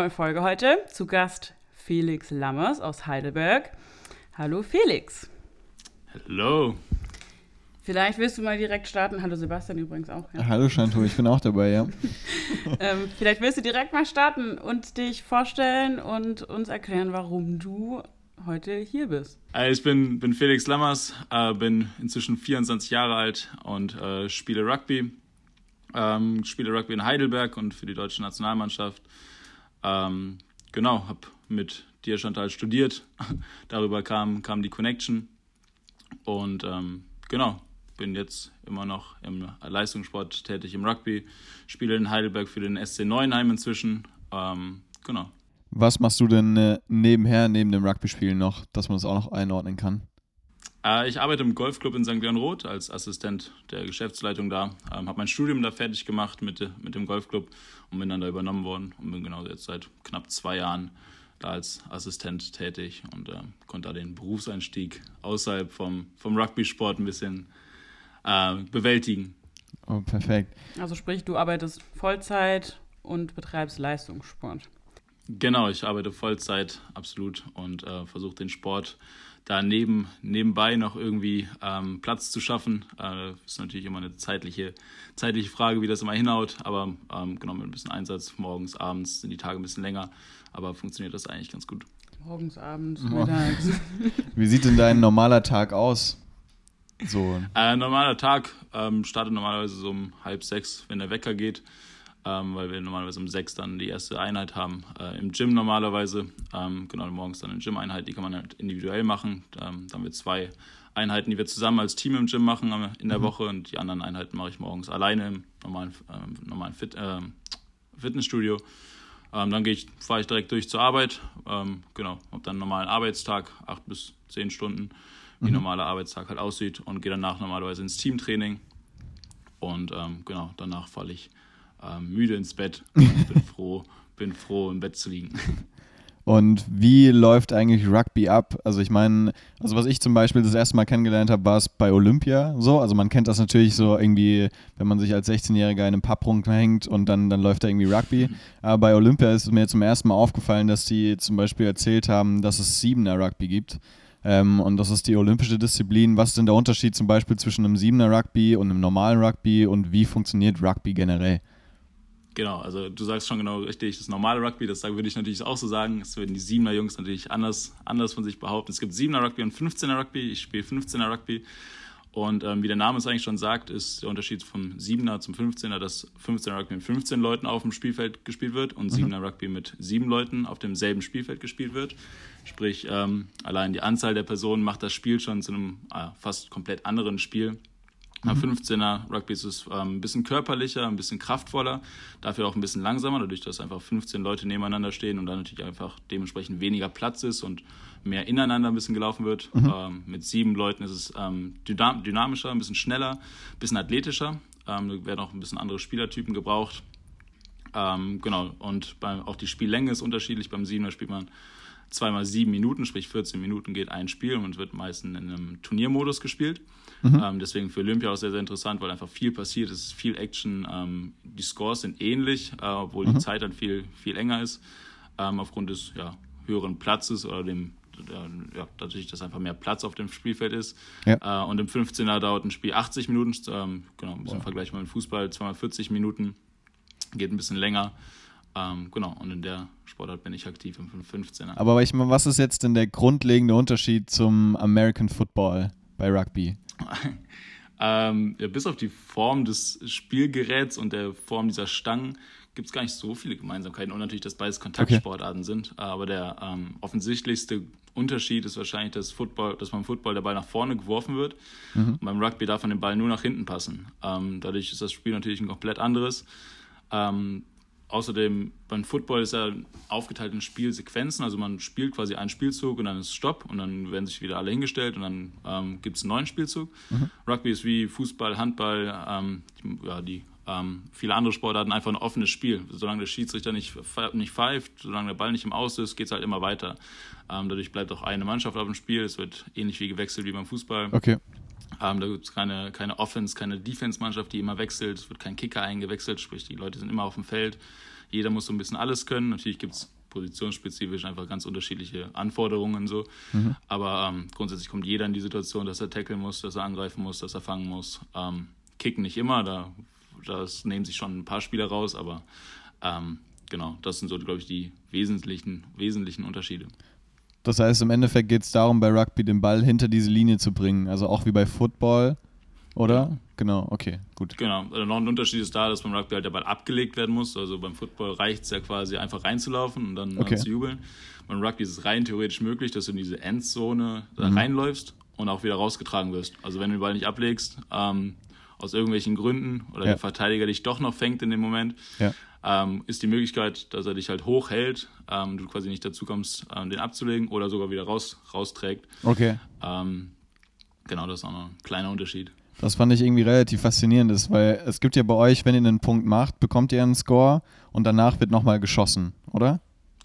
neue Folge heute. Zu Gast Felix Lammers aus Heidelberg. Hallo Felix. Hallo. Vielleicht willst du mal direkt starten. Hallo Sebastian übrigens auch. Ja. Hallo Chanto, ich bin auch dabei, ja. ähm, vielleicht willst du direkt mal starten und dich vorstellen und uns erklären, warum du heute hier bist. Ich bin, bin Felix Lammers, äh, bin inzwischen 24 Jahre alt und äh, spiele Rugby. Ähm, spiele Rugby in Heidelberg und für die deutsche Nationalmannschaft. Ähm, genau, habe mit dir Chantal studiert. Darüber kam, kam die Connection. Und ähm, genau, bin jetzt immer noch im Leistungssport tätig im Rugby, spiele in Heidelberg für den SC Neuenheim inzwischen. Ähm, genau. Was machst du denn äh, nebenher, neben dem Rugby-Spielen noch, dass man das auch noch einordnen kann? Äh, ich arbeite im Golfclub in St. Leon Roth als Assistent der Geschäftsleitung da. Ähm, habe mein Studium da fertig gemacht mit, mit dem Golfclub und bin dann da übernommen worden und bin genau jetzt seit knapp zwei Jahren da als Assistent tätig und äh, konnte da den Berufseinstieg außerhalb vom, vom Rugby-Sport ein bisschen äh, bewältigen. Oh, perfekt. Also sprich, du arbeitest Vollzeit und betreibst Leistungssport. Genau, ich arbeite Vollzeit, absolut, und äh, versuche den Sport da neben, nebenbei noch irgendwie ähm, Platz zu schaffen. Äh, ist natürlich immer eine zeitliche, zeitliche Frage, wie das immer hinhaut, aber ähm, genau mit ein bisschen Einsatz, morgens, abends sind die Tage ein bisschen länger, aber funktioniert das eigentlich ganz gut. Morgens, abends, mittags. wie sieht denn dein normaler Tag aus? So. Äh, normaler Tag ähm, startet normalerweise so um halb sechs, wenn der Wecker geht, ähm, weil wir normalerweise um sechs dann die erste Einheit haben. Äh, Im Gym normalerweise, ähm, genau morgens dann eine Gym-Einheit, die kann man halt individuell machen. Ähm, dann haben wir zwei Einheiten, die wir zusammen als Team im Gym machen in der mhm. Woche und die anderen Einheiten mache ich morgens alleine im normalen, äh, normalen Fit, äh, Fitnessstudio. Ähm, dann ich, fahre ich direkt durch zur Arbeit. Ähm, genau, habe dann einen normalen Arbeitstag, acht bis zehn Stunden wie mhm. normaler Arbeitstag halt aussieht und gehe danach normalerweise ins Teamtraining. Und ähm, genau, danach falle ich ähm, müde ins Bett und bin froh, bin froh, im Bett zu liegen. Und wie läuft eigentlich Rugby ab? Also ich meine, also was ich zum Beispiel das erste Mal kennengelernt habe, war es bei Olympia so. Also man kennt das natürlich so irgendwie, wenn man sich als 16-Jähriger in einem Papp hängt und dann, dann läuft da irgendwie Rugby. Aber bei Olympia ist mir zum ersten Mal aufgefallen, dass die zum Beispiel erzählt haben, dass es Siebener Rugby gibt. Ähm, und das ist die olympische Disziplin. Was ist denn der Unterschied zum Beispiel zwischen einem Siebener Rugby und einem normalen Rugby und wie funktioniert Rugby generell? Genau, also du sagst schon genau richtig, das normale Rugby, das würde ich natürlich auch so sagen. Das würden die Siebener Jungs natürlich anders, anders von sich behaupten. Es gibt Siebener Rugby und 15er Rugby. Ich spiele 15er Rugby. Und ähm, wie der Name es eigentlich schon sagt, ist der Unterschied vom 7er zum 15er, dass 15er Rugby mit 15 Leuten auf dem Spielfeld gespielt wird und 7er mhm. Rugby mit 7 Leuten auf demselben Spielfeld gespielt wird. Sprich, ähm, allein die Anzahl der Personen macht das Spiel schon zu einem äh, fast komplett anderen Spiel. Mhm. 15er Rugby ist es ähm, ein bisschen körperlicher, ein bisschen kraftvoller, dafür auch ein bisschen langsamer, dadurch, dass einfach 15 Leute nebeneinander stehen und dann natürlich einfach dementsprechend weniger Platz ist und mehr ineinander ein bisschen gelaufen wird. Mhm. Ähm, mit sieben Leuten ist es ähm, dynamischer, ein bisschen schneller, ein bisschen athletischer. Ähm, da werden auch ein bisschen andere Spielertypen gebraucht. Ähm, genau, und bei, auch die Spiellänge ist unterschiedlich. Beim Siebener spielt man zweimal sieben Minuten, sprich 14 Minuten geht ein Spiel und wird meistens in einem Turniermodus gespielt. Mhm. Ähm, deswegen für Olympia auch sehr, sehr interessant, weil einfach viel passiert, es ist viel Action. Ähm, die Scores sind ähnlich, äh, obwohl mhm. die Zeit dann viel, viel enger ist, ähm, aufgrund des ja, höheren Platzes oder dem ja, dadurch, dass einfach mehr Platz auf dem Spielfeld ist. Ja. Äh, und im 15er dauert ein Spiel 80 Minuten, ähm, genau, ein bisschen wow. Vergleich mit dem Fußball, 240 Minuten, geht ein bisschen länger. Ähm, genau, und in der Sportart bin ich aktiv im 15er. Aber ich meine, was ist jetzt denn der grundlegende Unterschied zum American Football bei Rugby? ähm, ja, bis auf die Form des Spielgeräts und der Form dieser Stangen gibt es gar nicht so viele Gemeinsamkeiten und natürlich, dass beides Kontaktsportarten okay. sind. Aber der ähm, offensichtlichste Unterschied ist wahrscheinlich, dass, Football, dass beim Football der Ball nach vorne geworfen wird mhm. und beim Rugby darf man den Ball nur nach hinten passen. Ähm, dadurch ist das Spiel natürlich ein komplett anderes. Ähm, Außerdem beim Football ist er aufgeteilt in Spielsequenzen, also man spielt quasi einen Spielzug und dann ist Stopp und dann werden sich wieder alle hingestellt und dann ähm, gibt es einen neuen Spielzug. Mhm. Rugby ist wie Fußball, Handball, ähm, die, ja, die ähm, viele andere Sportarten einfach ein offenes Spiel. Solange der Schiedsrichter nicht, nicht pfeift, solange der Ball nicht im Aus ist, geht es halt immer weiter. Ähm, dadurch bleibt auch eine Mannschaft auf dem Spiel. Es wird ähnlich wie gewechselt wie beim Fußball. Okay. Ähm, da gibt es keine, keine Offense, keine Defense-Mannschaft, die immer wechselt. Es wird kein Kicker eingewechselt, sprich, die Leute sind immer auf dem Feld. Jeder muss so ein bisschen alles können. Natürlich gibt es positionsspezifisch einfach ganz unterschiedliche Anforderungen so. Mhm. Aber ähm, grundsätzlich kommt jeder in die Situation, dass er tackeln muss, dass er angreifen muss, dass er fangen muss. Ähm, kicken nicht immer, da das nehmen sich schon ein paar Spieler raus, aber ähm, genau, das sind so, glaube ich, die wesentlichen, wesentlichen Unterschiede. Das heißt, im Endeffekt geht es darum, bei Rugby den Ball hinter diese Linie zu bringen. Also auch wie bei Football, oder? Ja. Genau, okay, gut. Genau, also noch ein Unterschied ist da, dass beim Rugby halt der Ball abgelegt werden muss. Also beim Football reicht es ja quasi einfach reinzulaufen und dann, okay. zu jubeln. Beim Rugby ist es rein theoretisch möglich, dass du in diese Endzone mhm. reinläufst und auch wieder rausgetragen wirst. Also wenn du den Ball nicht ablegst, ähm, aus irgendwelchen Gründen oder ja. der Verteidiger dich doch noch fängt in dem Moment, ja. Ähm, ist die Möglichkeit, dass er dich halt hochhält, ähm, du quasi nicht dazu kommst, ähm, den abzulegen oder sogar wieder raus, rausträgt. Okay. Ähm, genau, das ist auch noch ein kleiner Unterschied. Das fand ich irgendwie relativ faszinierend, weil es gibt ja bei euch, wenn ihr einen Punkt macht, bekommt ihr einen Score und danach wird nochmal geschossen, oder?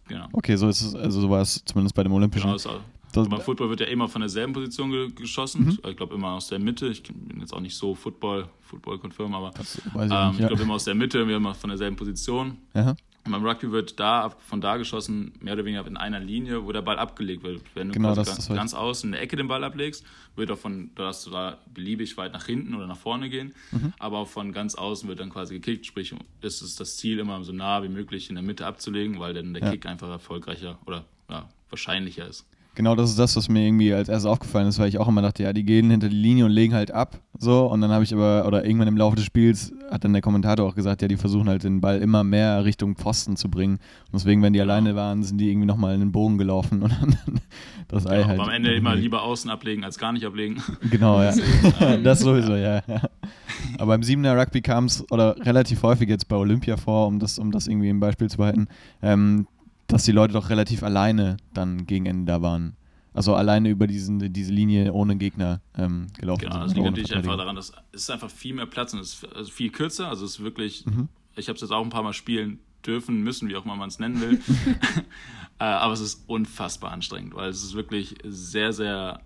Genau. Okay, so ist es, also so war es zumindest bei dem Olympischen. Genau, das beim Football wird ja immer von derselben Position ge geschossen. Mhm. Ich glaube immer aus der Mitte. Ich bin jetzt auch nicht so Football, Football confirm, aber ich, ähm, ja. ich glaube immer aus der Mitte, wir immer von derselben Position. Aha. Und beim Rugby wird da von da geschossen, mehr oder weniger in einer Linie, wo der Ball abgelegt wird. Wenn du genau, ganz, ganz außen in der Ecke den Ball ablegst, wird auch von, darfst du da beliebig weit nach hinten oder nach vorne gehen. Mhm. Aber auch von ganz außen wird dann quasi gekickt. Sprich, ist es das Ziel, immer so nah wie möglich in der Mitte abzulegen, weil dann der ja. Kick einfach erfolgreicher oder ja, wahrscheinlicher ist. Genau, das ist das, was mir irgendwie als erstes aufgefallen ist, weil ich auch immer dachte, ja, die gehen hinter die Linie und legen halt ab. So, und dann habe ich aber, oder irgendwann im Laufe des Spiels hat dann der Kommentator auch gesagt, ja, die versuchen halt den Ball immer mehr Richtung Pfosten zu bringen. Und deswegen, wenn die genau. alleine waren, sind die irgendwie nochmal in den Bogen gelaufen und dann das Ei genau, halt. Aber am Ende immer lieber außen ablegen als gar nicht ablegen. Genau, ja. das sowieso, ja, ja. Aber beim Siebener Rugby kam es, oder relativ häufig jetzt bei Olympia vor, um das, um das irgendwie im Beispiel zu behalten, ähm, dass die Leute doch relativ alleine dann gegen Ende da waren. Also alleine über diesen, diese Linie ohne Gegner ähm, gelaufen genau, sind. Genau, das liegt natürlich einfach daran, dass es ist einfach viel mehr Platz und es ist also viel kürzer. Also es ist wirklich, mhm. ich habe es jetzt auch ein paar Mal spielen dürfen, müssen, wie auch immer man es nennen will. äh, aber es ist unfassbar anstrengend, weil es ist wirklich sehr, sehr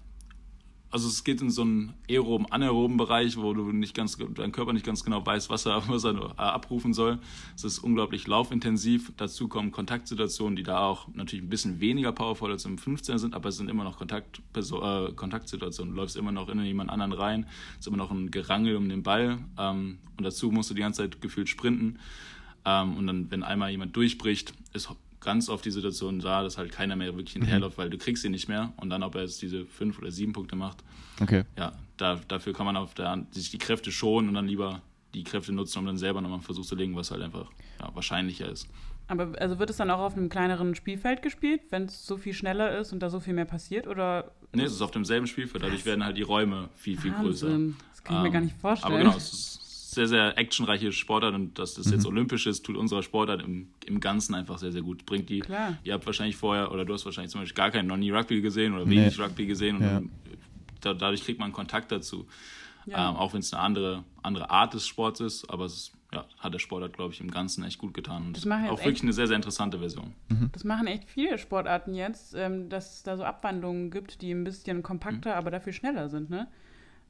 also es geht in so einen aeroben, anaeroben Bereich, wo du nicht ganz, dein Körper nicht ganz genau weiß, was er, was er äh, abrufen soll. Es ist unglaublich laufintensiv. Dazu kommen Kontaktsituationen, die da auch natürlich ein bisschen weniger powervoll als im 15er sind, aber es sind immer noch Kontakt, äh, Kontaktsituationen. Du läufst immer noch in jemand anderen rein. Es ist immer noch ein Gerangel um den Ball. Ähm, und dazu musst du die ganze Zeit gefühlt sprinten. Ähm, und dann, wenn einmal jemand durchbricht, ist ganz oft die Situation da, dass halt keiner mehr wirklich hinterherläuft, mhm. weil du kriegst ihn nicht mehr und dann, ob er jetzt diese fünf oder sieben Punkte macht. Okay. Ja, da, dafür kann man auf der sich die Kräfte schonen und dann lieber die Kräfte nutzen, um dann selber nochmal einen Versuch zu legen, was halt einfach ja, wahrscheinlicher ist. Aber also wird es dann auch auf einem kleineren Spielfeld gespielt, wenn es so viel schneller ist und da so viel mehr passiert? Oder nee, es ist auf demselben Spielfeld, dadurch werden halt die Räume viel, viel Wahnsinn. größer. Das kann ich ähm, mir gar nicht vorstellen. Aber genau, es ist sehr, sehr actionreiche Sportart und dass das mhm. jetzt olympisch ist, tut unserer Sportart im, im Ganzen einfach sehr, sehr gut. Bringt die, Klar. ihr habt wahrscheinlich vorher, oder du hast wahrscheinlich zum Beispiel gar keinen, noch nie Rugby gesehen oder wenig nee. Rugby gesehen und ja. da, dadurch kriegt man Kontakt dazu. Ja. Ähm, auch wenn es eine andere, andere Art des Sports ist, aber es ja, hat der Sportart, glaube ich, im Ganzen echt gut getan. Und das auch wirklich echt, eine sehr, sehr interessante Version. Mhm. Das machen echt viele Sportarten jetzt, ähm, dass es da so Abwandlungen gibt, die ein bisschen kompakter, mhm. aber dafür schneller sind. Ne?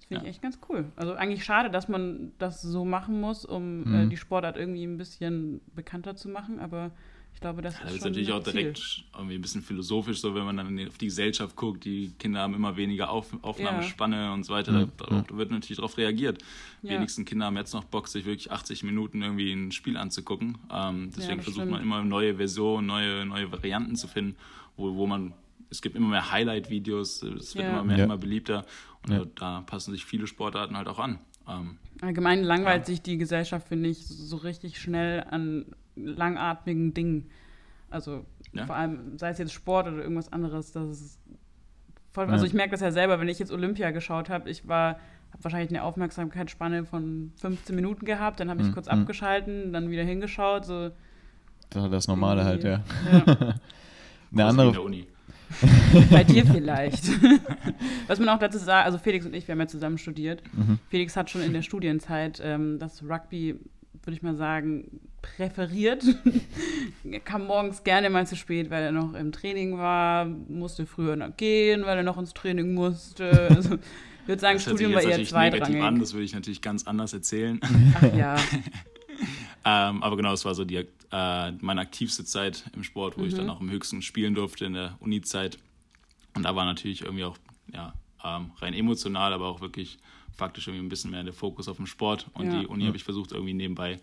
Finde ich echt ganz cool. Also eigentlich schade, dass man das so machen muss, um äh, mhm. äh, die Sportart irgendwie ein bisschen bekannter zu machen, aber ich glaube, das, ja, das ist, ist natürlich auch direkt Ziel. irgendwie ein bisschen philosophisch, so wenn man dann auf die Gesellschaft guckt, die Kinder haben immer weniger auf, Aufnahmespanne ja. und so weiter, mhm. da, da, wird natürlich darauf reagiert. Ja. wenigsten Kinder haben jetzt noch Bock, sich wirklich 80 Minuten irgendwie ein Spiel anzugucken. Ähm, deswegen versucht stimmt. man immer neue Versionen, neue, neue Varianten zu finden, wo, wo man es gibt immer mehr Highlight-Videos, es wird immer mehr, immer beliebter. Und ja. da passen sich viele Sportarten halt auch an. Ähm, Allgemein langweilt ja. sich die Gesellschaft, finde ich, so richtig schnell an langatmigen Dingen. Also ja. vor allem, sei es jetzt Sport oder irgendwas anderes, das ist voll, also ich merke das ja selber, wenn ich jetzt Olympia geschaut habe, ich war, habe wahrscheinlich eine Aufmerksamkeitsspanne von 15 Minuten gehabt, dann habe ich mhm. kurz mhm. abgeschalten, dann wieder hingeschaut, so. Das Normale halt, ja. ja. eine andere, Bei dir vielleicht. Was man auch dazu sagt, also Felix und ich, wir haben ja zusammen studiert. Mhm. Felix hat schon in der Studienzeit ähm, das Rugby, würde ich mal sagen, präferiert. er kam morgens gerne mal zu spät, weil er noch im Training war, musste früher noch gehen, weil er noch ins Training musste. Also, würde sagen, das Studium war eher zweitrangig. An, das würde ich natürlich ganz anders erzählen. Ach ja. Ähm, aber genau, es war so die, äh, meine aktivste Zeit im Sport, wo mhm. ich dann auch im höchsten spielen durfte in der Uni-Zeit. Und da war natürlich irgendwie auch ja, ähm, rein emotional, aber auch wirklich faktisch irgendwie ein bisschen mehr der Fokus auf dem Sport. Und ja. die Uni ja. habe ich versucht, irgendwie nebenbei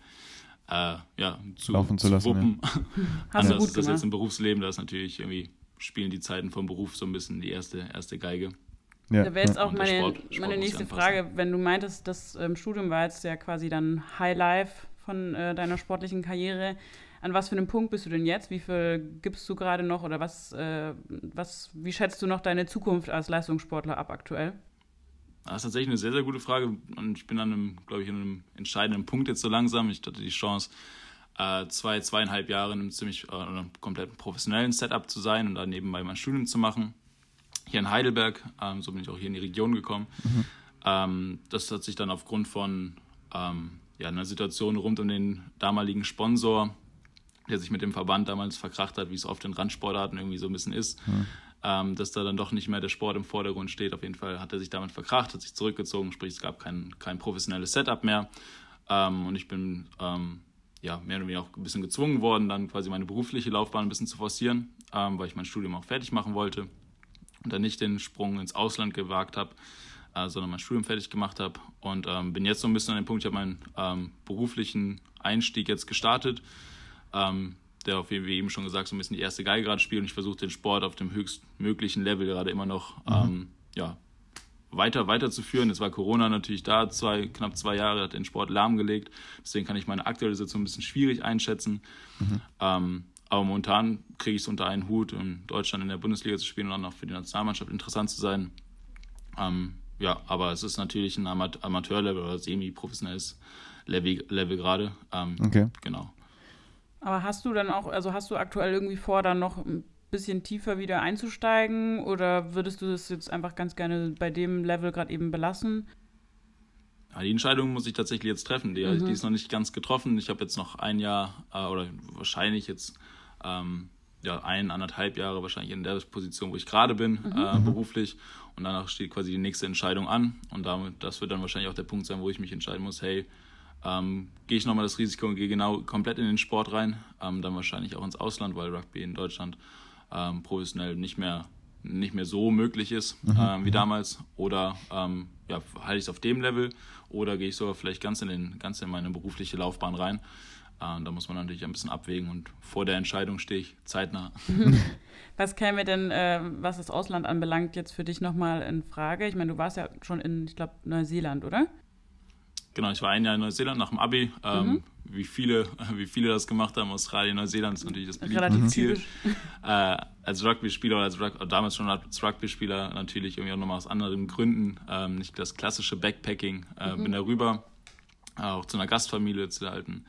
äh, ja, zu, Laufen zu, lassen, wuppen. Ja. Anders ist das jetzt im Berufsleben, da ist natürlich irgendwie, spielen die Zeiten vom Beruf so ein bisschen die erste, erste Geige. Ja. Da wäre jetzt auch meine, Sport, Sport meine nächste Frage, wenn du meintest, das ähm, Studium war jetzt ja quasi dann High Life von äh, deiner sportlichen Karriere. An was für einem Punkt bist du denn jetzt? Wie viel gibst du gerade noch oder was, äh, was, wie schätzt du noch deine Zukunft als Leistungssportler ab aktuell? Das ist tatsächlich eine sehr, sehr gute Frage und ich bin an einem, glaube ich, an einem entscheidenden Punkt jetzt so langsam. Ich hatte die Chance, äh, zwei, zweieinhalb Jahre in einem ziemlich äh, kompletten professionellen Setup zu sein und dann nebenbei mein Studium zu machen. Hier in Heidelberg, ähm, so bin ich auch hier in die Region gekommen. Mhm. Ähm, das hat sich dann aufgrund von ähm, ja, einer Situation rund um den damaligen Sponsor, der sich mit dem Verband damals verkracht hat, wie es oft in Randsportarten irgendwie so ein bisschen ist, mhm ähm, dass da dann doch nicht mehr der Sport im Vordergrund steht. Auf jeden Fall hat er sich damit verkracht, hat sich zurückgezogen, sprich es gab kein, kein professionelles Setup mehr. Ähm, und ich bin ähm, ja, mehr oder weniger auch ein bisschen gezwungen worden, dann quasi meine berufliche Laufbahn ein bisschen zu forcieren, ähm, weil ich mein Studium auch fertig machen wollte und dann nicht den Sprung ins Ausland gewagt habe, sondern mein Studium fertig gemacht habe. Und ähm, bin jetzt so ein bisschen an dem Punkt, ich habe meinen ähm, beruflichen Einstieg jetzt gestartet. Ähm, der auf wie eben schon gesagt, so ein bisschen die erste Geige gerade spielt und ich versuche den Sport auf dem höchstmöglichen Level gerade immer noch mhm. ähm, ja, weiter weiterzuführen. Jetzt war Corona natürlich da, zwei, knapp zwei Jahre, hat den Sport lahmgelegt. Deswegen kann ich meine aktuelle Situation ein bisschen schwierig einschätzen. Mhm. Ähm, aber momentan kriege ich es unter einen Hut, in Deutschland in der Bundesliga zu spielen und dann auch für die Nationalmannschaft interessant zu sein. Ähm, ja, aber es ist natürlich ein Amateurlevel oder semi-professionelles Level, Level gerade. Ähm, okay. Genau. Aber hast du dann auch, also hast du aktuell irgendwie vor, dann noch ein bisschen tiefer wieder einzusteigen oder würdest du das jetzt einfach ganz gerne bei dem Level gerade eben belassen? Ja, die Entscheidung muss ich tatsächlich jetzt treffen. Die, mhm. die ist noch nicht ganz getroffen. Ich habe jetzt noch ein Jahr äh, oder wahrscheinlich jetzt ähm, ja, ein, anderthalb Jahre wahrscheinlich in der Position, wo ich gerade bin, mhm. äh, beruflich. Und danach steht quasi die nächste Entscheidung an. Und damit, das wird dann wahrscheinlich auch der Punkt sein, wo ich mich entscheiden muss, hey, ähm, gehe ich nochmal das Risiko und gehe genau komplett in den Sport rein, ähm, dann wahrscheinlich auch ins Ausland, weil Rugby in Deutschland ähm, professionell nicht mehr, nicht mehr so möglich ist mhm. ähm, wie damals. Oder ähm, ja, halte ich es auf dem Level oder gehe ich sogar vielleicht ganz in, den, ganz in meine berufliche Laufbahn rein. Äh, da muss man natürlich ein bisschen abwägen und vor der Entscheidung stehe ich zeitnah. Was käme denn, äh, was das Ausland anbelangt, jetzt für dich nochmal in Frage? Ich meine, du warst ja schon in, ich glaube, Neuseeland, oder? Genau, ich war ein Jahr in Neuseeland nach dem Abi. Ähm, mhm. wie, viele, wie viele das gemacht haben, Australien, Neuseeland ist natürlich das beliebte Ziel. Äh, als Rugby-Spieler oder als Rug damals schon als Rugby-Spieler natürlich irgendwie auch nochmal aus anderen Gründen. Ähm, nicht das klassische Backpacking. Äh, mhm. Bin da rüber, auch zu einer Gastfamilie, zu der alten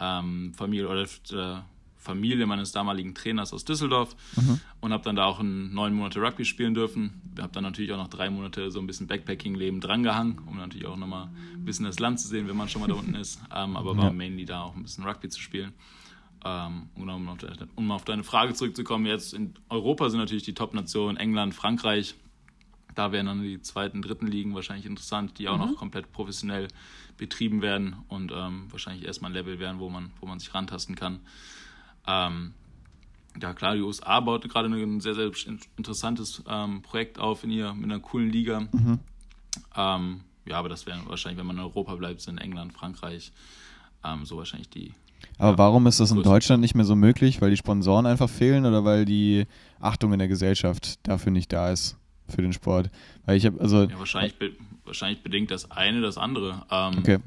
ähm, Familie oder der Familie meines damaligen Trainers aus Düsseldorf mhm. und habe dann da auch neun Monate Rugby spielen dürfen. Habe dann natürlich auch noch drei Monate so ein bisschen Backpacking-Leben drangehangen, um natürlich auch nochmal ein bisschen das Land zu sehen, wenn man schon mal da unten ist. Ähm, aber war ja. mainly da auch ein bisschen Rugby zu spielen. Ähm, um, auf, um auf deine Frage zurückzukommen, jetzt in Europa sind natürlich die Top-Nationen England, Frankreich. Da wären dann die zweiten, dritten Ligen wahrscheinlich interessant, die auch mhm. noch komplett professionell betrieben werden und ähm, wahrscheinlich erstmal ein Level werden, wo man, wo man sich rantasten kann. Ähm, ja klar, die USA baut gerade ein sehr, sehr interessantes ähm, Projekt auf in ihr, mit einer coolen Liga. Mhm. Ähm, ja, aber das wäre wahrscheinlich, wenn man in Europa bleibt, sind England, Frankreich, ähm, so wahrscheinlich die. Aber ja, warum ist das in Deutschland nicht mehr so möglich? Weil die Sponsoren einfach fehlen oder weil die Achtung in der Gesellschaft dafür nicht da ist für den Sport? Weil ich habe also. Ja, wahrscheinlich, wahrscheinlich bedingt das eine das andere. Ähm, okay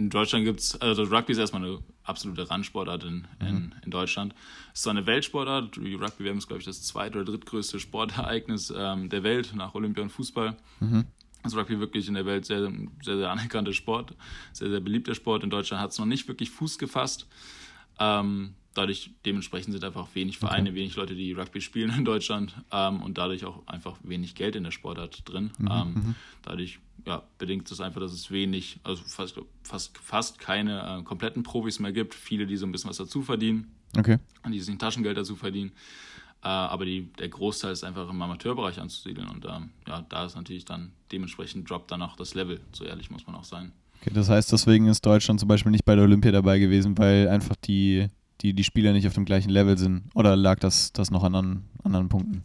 in Deutschland gibt es, also Rugby ist erstmal eine absolute Randsportart in, in, mhm. in Deutschland. Es ist zwar eine Weltsportart, die Rugby WM ist, glaube ich, das zweit- oder drittgrößte Sportereignis ähm, der Welt nach Olympia und Fußball. Mhm. Also Rugby wirklich in der Welt sehr, sehr, sehr anerkannter Sport, sehr, sehr beliebter Sport. In Deutschland hat es noch nicht wirklich Fuß gefasst. Ähm, dadurch, dementsprechend sind einfach wenig Vereine, okay. wenig Leute, die Rugby spielen in Deutschland ähm, und dadurch auch einfach wenig Geld in der Sportart drin. Mhm. Ähm, mhm. dadurch ja, bedingt es einfach, dass es wenig, also fast, fast, fast keine äh, kompletten Profis mehr gibt. Viele, die so ein bisschen was dazu verdienen. Okay. Die sich ein Taschengeld dazu verdienen. Äh, aber die, der Großteil ist einfach im Amateurbereich anzusiedeln. Und ähm, ja, da ist natürlich dann dementsprechend droppt dann auch das Level. So ehrlich muss man auch sein. Okay, das heißt, deswegen ist Deutschland zum Beispiel nicht bei der Olympia dabei gewesen, weil einfach die, die, die Spieler nicht auf dem gleichen Level sind. Oder lag das, das noch an anderen, anderen Punkten?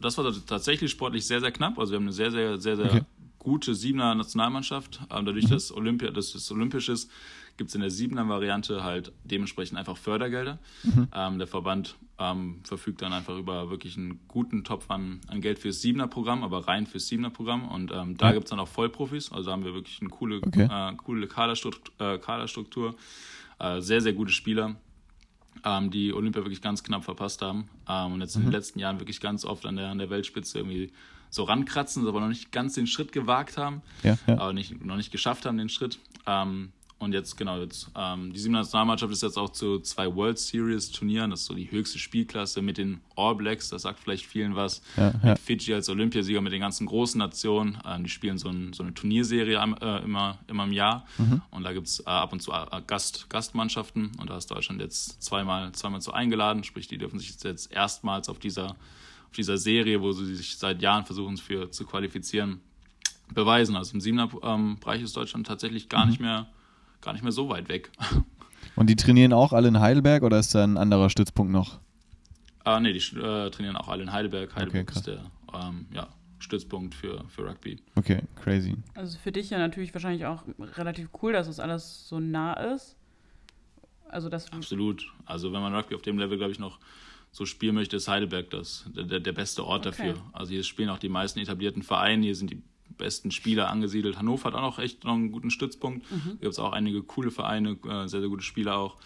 Das war tatsächlich sportlich sehr, sehr knapp. Also wir haben eine sehr, sehr, sehr, sehr okay. gute Siebener Nationalmannschaft. Ähm, dadurch, mhm. dass Olympia, dass es olympisch ist, gibt es in der siebener Variante halt dementsprechend einfach Fördergelder. Mhm. Ähm, der Verband ähm, verfügt dann einfach über wirklich einen guten Topf an, an Geld fürs siebener Programm, aber rein fürs siebener Programm. Und ähm, da ja. gibt es dann auch Vollprofis. Also haben wir wirklich eine coole, okay. äh, coole Kaderstruktur. Äh, Kaderstruktur. Äh, sehr, sehr gute Spieler, ähm, die Olympia wirklich ganz knapp verpasst haben. Ähm, und jetzt mhm. in den mhm. letzten Jahren wirklich ganz oft an der, an der Weltspitze irgendwie so rankratzen, aber noch nicht ganz den Schritt gewagt haben. Ja, ja. Aber nicht, noch nicht geschafft haben, den Schritt. Ähm, und jetzt, genau, jetzt, ähm, die Nationalmannschaft ist jetzt auch zu zwei World Series Turnieren. Das ist so die höchste Spielklasse mit den All Blacks. Das sagt vielleicht vielen was. Ja, ja. Mit Fiji als Olympiasieger mit den ganzen großen Nationen. Ähm, die spielen so, ein, so eine Turnierserie äh, immer, immer im Jahr. Mhm. Und da gibt es äh, ab und zu äh, Gast, Gastmannschaften. Und da ist Deutschland jetzt zweimal, zweimal zu eingeladen. Sprich, die dürfen sich jetzt erstmals auf dieser, auf dieser Serie, wo sie sich seit Jahren versuchen für zu qualifizieren, beweisen. Also im Siebener ähm, Bereich ist Deutschland tatsächlich gar mhm. nicht mehr gar nicht mehr so weit weg. Und die trainieren auch alle in Heidelberg oder ist da ein anderer Stützpunkt noch? Ah, nee, die äh, trainieren auch alle in Heidelberg. Heidelberg okay, ist der ähm, ja, Stützpunkt für, für Rugby. Okay, crazy. Also für dich ja natürlich wahrscheinlich auch relativ cool, dass es alles so nah ist. Also das Absolut. Also wenn man Rugby auf dem Level, glaube ich, noch so spielen möchte, ist Heidelberg das, der, der beste Ort okay. dafür. Also hier spielen auch die meisten etablierten Vereine, hier sind die besten Spieler angesiedelt. Hannover hat auch noch echt noch einen guten Stützpunkt. Mhm. Gibt es auch einige coole Vereine, äh, sehr, sehr gute Spieler auch.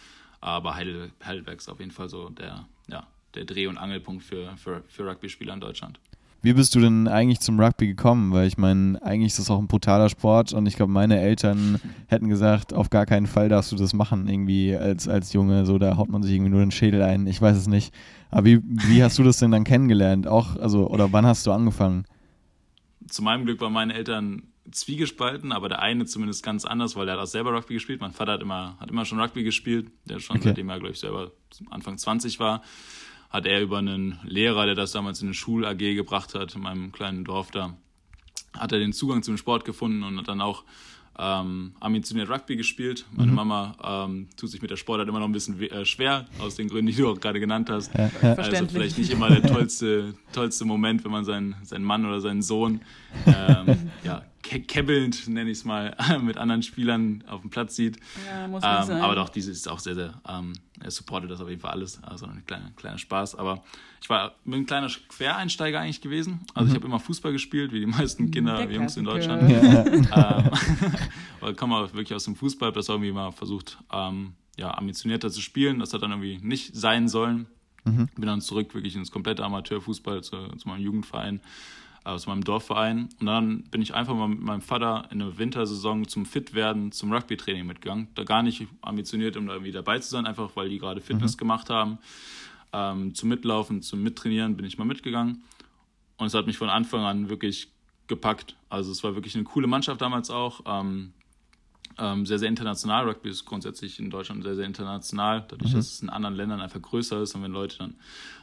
Aber Heidelberg ist auf jeden Fall so der, ja, der Dreh- und Angelpunkt für, für, für Rugby-Spieler in Deutschland. Wie bist du denn eigentlich zum Rugby gekommen? Weil ich meine, eigentlich ist das auch ein brutaler Sport und ich glaube, meine Eltern hätten gesagt, auf gar keinen Fall darfst du das machen, irgendwie als, als Junge. So, da haut man sich irgendwie nur den Schädel ein. Ich weiß es nicht. Aber wie, wie hast du das denn dann kennengelernt? Auch, also, oder wann hast du angefangen? Zu meinem Glück waren meine Eltern zwiegespalten, aber der eine zumindest ganz anders, weil er hat auch selber Rugby gespielt. Mein Vater hat immer, hat immer schon Rugby gespielt, der schon okay. seitdem er, glaube ich, selber Anfang 20 war, hat er über einen Lehrer, der das damals in eine Schul-AG gebracht hat, in meinem kleinen Dorf da, hat er den Zugang zum Sport gefunden und hat dann auch ähm, ambitioniert Rugby gespielt. Meine mhm. Mama ähm, tut sich mit der Sportart immer noch ein bisschen äh, schwer, aus den Gründen, die du auch gerade genannt hast. Ja, ja. Also vielleicht nicht immer der tollste, tollste Moment, wenn man seinen, seinen Mann oder seinen Sohn ähm, ja, kebbelnd, nenne ich es mal, mit anderen Spielern auf dem Platz sieht. Ja, muss man ähm, sagen. Aber doch, dieses ist auch sehr, sehr, ähm, er supportet das auf jeden Fall alles. Also ein kleiner, kleiner Spaß. Aber ich war bin ein kleiner Quereinsteiger eigentlich gewesen. Also mhm. ich habe immer Fußball gespielt, wie die meisten Kinder, Jungs in Deutschland. Ja. ähm, aber komme auch wirklich aus dem Fußball, habe das irgendwie mal versucht, ähm, ja, ambitionierter zu spielen. Das hat dann irgendwie nicht sein sollen. Mhm. Bin dann zurück wirklich ins komplette Amateurfußball zu, zu meinem Jugendverein aus meinem Dorfverein. Und dann bin ich einfach mal mit meinem Vater in der Wintersaison zum Fitwerden, zum Rugby-Training mitgegangen. Da gar nicht ambitioniert, um da irgendwie dabei zu sein, einfach weil die gerade Fitness mhm. gemacht haben. Ähm, zum Mitlaufen, zum Mittrainieren bin ich mal mitgegangen. Und es hat mich von Anfang an wirklich gepackt. Also es war wirklich eine coole Mannschaft damals auch. Ähm, ähm, sehr, sehr international. Rugby ist grundsätzlich in Deutschland sehr, sehr international, dadurch, mhm. dass es in anderen Ländern einfach größer ist und wenn Leute dann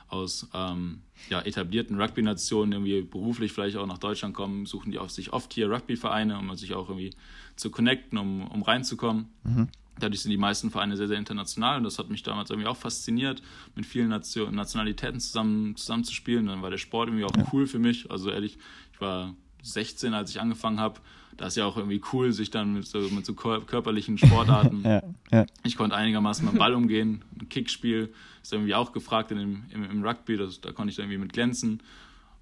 aus ähm, ja, etablierten Rugby-Nationen irgendwie beruflich vielleicht auch nach Deutschland kommen, suchen die auch sich oft hier Rugby-Vereine, um sich auch irgendwie zu connecten, um, um reinzukommen. Mhm. Dadurch sind die meisten Vereine sehr, sehr international und das hat mich damals irgendwie auch fasziniert, mit vielen Nation Nationalitäten zusammen, zusammen zu spielen. dann war der Sport irgendwie auch ja. cool für mich. Also ehrlich, ich war 16, als ich angefangen habe. Da ist ja auch irgendwie cool, sich dann mit so, mit so körperlichen Sportarten. ja, ja. Ich konnte einigermaßen mit dem Ball umgehen. Ein Kickspiel ist irgendwie auch gefragt in dem, im, im Rugby, das, da konnte ich dann irgendwie mit glänzen.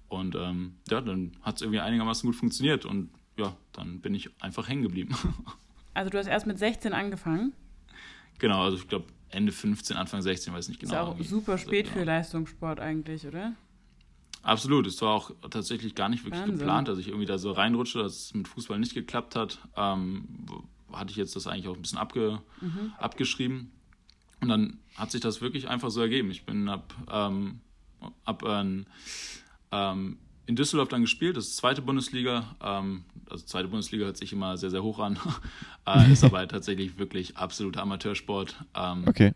Und ähm, ja, dann hat es irgendwie einigermaßen gut funktioniert. Und ja, dann bin ich einfach hängen geblieben. Also du hast erst mit 16 angefangen? Genau, also ich glaube Ende 15, Anfang 16, weiß nicht genau. Ist auch super spät für Leistungssport eigentlich, oder? Absolut, es war auch tatsächlich gar nicht wirklich Wahnsinn. geplant, dass ich irgendwie da so reinrutsche, dass es mit Fußball nicht geklappt hat. Ähm, hatte ich jetzt das eigentlich auch ein bisschen abge, mhm. abgeschrieben. Und dann hat sich das wirklich einfach so ergeben. Ich bin ab, ähm, ab ähm, ähm, in Düsseldorf dann gespielt, das ist zweite Bundesliga. Ähm, also zweite Bundesliga hört sich immer sehr, sehr hoch an, äh, ist aber tatsächlich wirklich absoluter Amateursport. Ähm, okay.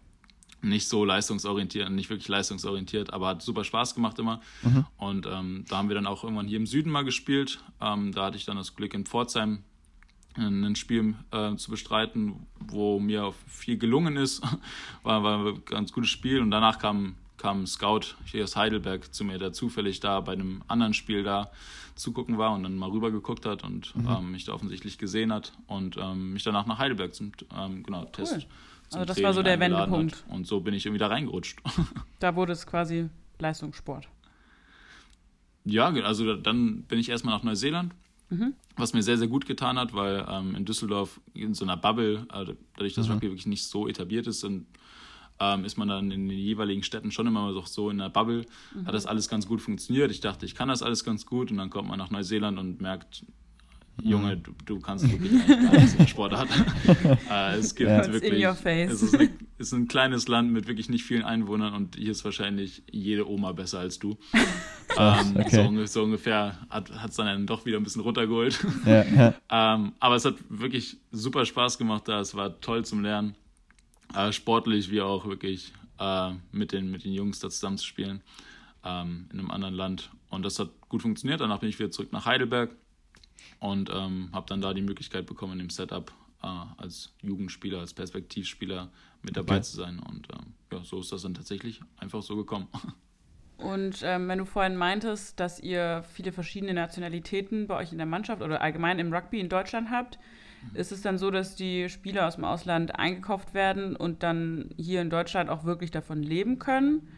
Nicht so leistungsorientiert, nicht wirklich leistungsorientiert, aber hat super Spaß gemacht immer. Mhm. Und ähm, da haben wir dann auch irgendwann hier im Süden mal gespielt. Ähm, da hatte ich dann das Glück in Pforzheim ein Spiel äh, zu bestreiten, wo mir viel gelungen ist. war, war ein ganz gutes Spiel und danach kam, kam ein Scout hier aus Heidelberg zu mir, der zufällig da bei einem anderen Spiel da zugucken war und dann mal rüber geguckt hat und mhm. ähm, mich da offensichtlich gesehen hat und ähm, mich danach nach Heidelberg zum ähm, genau, cool. Test also das war so der Wendepunkt. Hat. Und so bin ich irgendwie da reingerutscht. Da wurde es quasi Leistungssport. Ja, also dann bin ich erstmal nach Neuseeland, mhm. was mir sehr, sehr gut getan hat, weil ähm, in Düsseldorf in so einer Bubble, äh, dadurch, dass mhm. Rugby wirklich nicht so etabliert ist, und, ähm, ist man dann in den jeweiligen Städten schon immer so, so in einer Bubble. Mhm. Hat das alles ganz gut funktioniert. Ich dachte, ich kann das alles ganz gut und dann kommt man nach Neuseeland und merkt, Junge, du, du kannst wirklich nichts in der Sportart. äh, es gibt ja. wirklich. Es ist, eine, ist, ein kleines Land mit wirklich nicht vielen Einwohnern und hier ist wahrscheinlich jede Oma besser als du. ähm, okay. so, so, ungefähr hat es dann doch wieder ein bisschen runtergeholt. Ja, ja. ähm, aber es hat wirklich super Spaß gemacht da. Es war toll zum Lernen. Äh, sportlich wie auch wirklich äh, mit, den, mit den Jungs da zusammen zu spielen ähm, in einem anderen Land. Und das hat gut funktioniert. Danach bin ich wieder zurück nach Heidelberg und ähm, habe dann da die Möglichkeit bekommen, im Setup äh, als Jugendspieler, als Perspektivspieler mit dabei okay. zu sein. Und ähm, ja, so ist das dann tatsächlich einfach so gekommen. Und ähm, wenn du vorhin meintest, dass ihr viele verschiedene Nationalitäten bei euch in der Mannschaft oder allgemein im Rugby in Deutschland habt, mhm. ist es dann so, dass die Spieler aus dem Ausland eingekauft werden und dann hier in Deutschland auch wirklich davon leben können?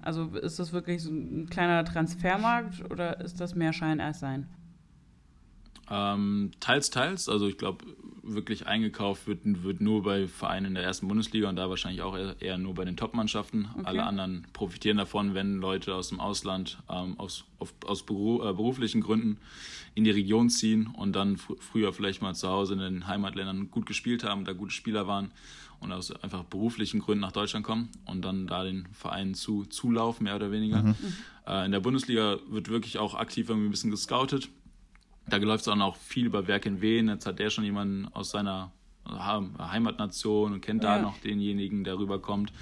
Also ist das wirklich so ein kleiner Transfermarkt oder ist das mehr Schein als Sein? Ähm, teils, teils. Also ich glaube, wirklich eingekauft wird, wird nur bei Vereinen in der ersten Bundesliga und da wahrscheinlich auch eher, eher nur bei den Top-Mannschaften. Okay. Alle anderen profitieren davon, wenn Leute aus dem Ausland ähm, aus, auf, aus Beru äh, beruflichen Gründen in die Region ziehen und dann fr früher vielleicht mal zu Hause in den Heimatländern gut gespielt haben, da gute Spieler waren und aus einfach beruflichen Gründen nach Deutschland kommen und dann da den Vereinen zu, zulaufen, mehr oder weniger. Mhm. Äh, in der Bundesliga wird wirklich auch aktiv irgendwie ein bisschen gescoutet da läuft es auch viel über Werk in Wien. Jetzt hat der schon jemanden aus seiner Heimatnation und kennt ja. da noch denjenigen, der rüberkommt.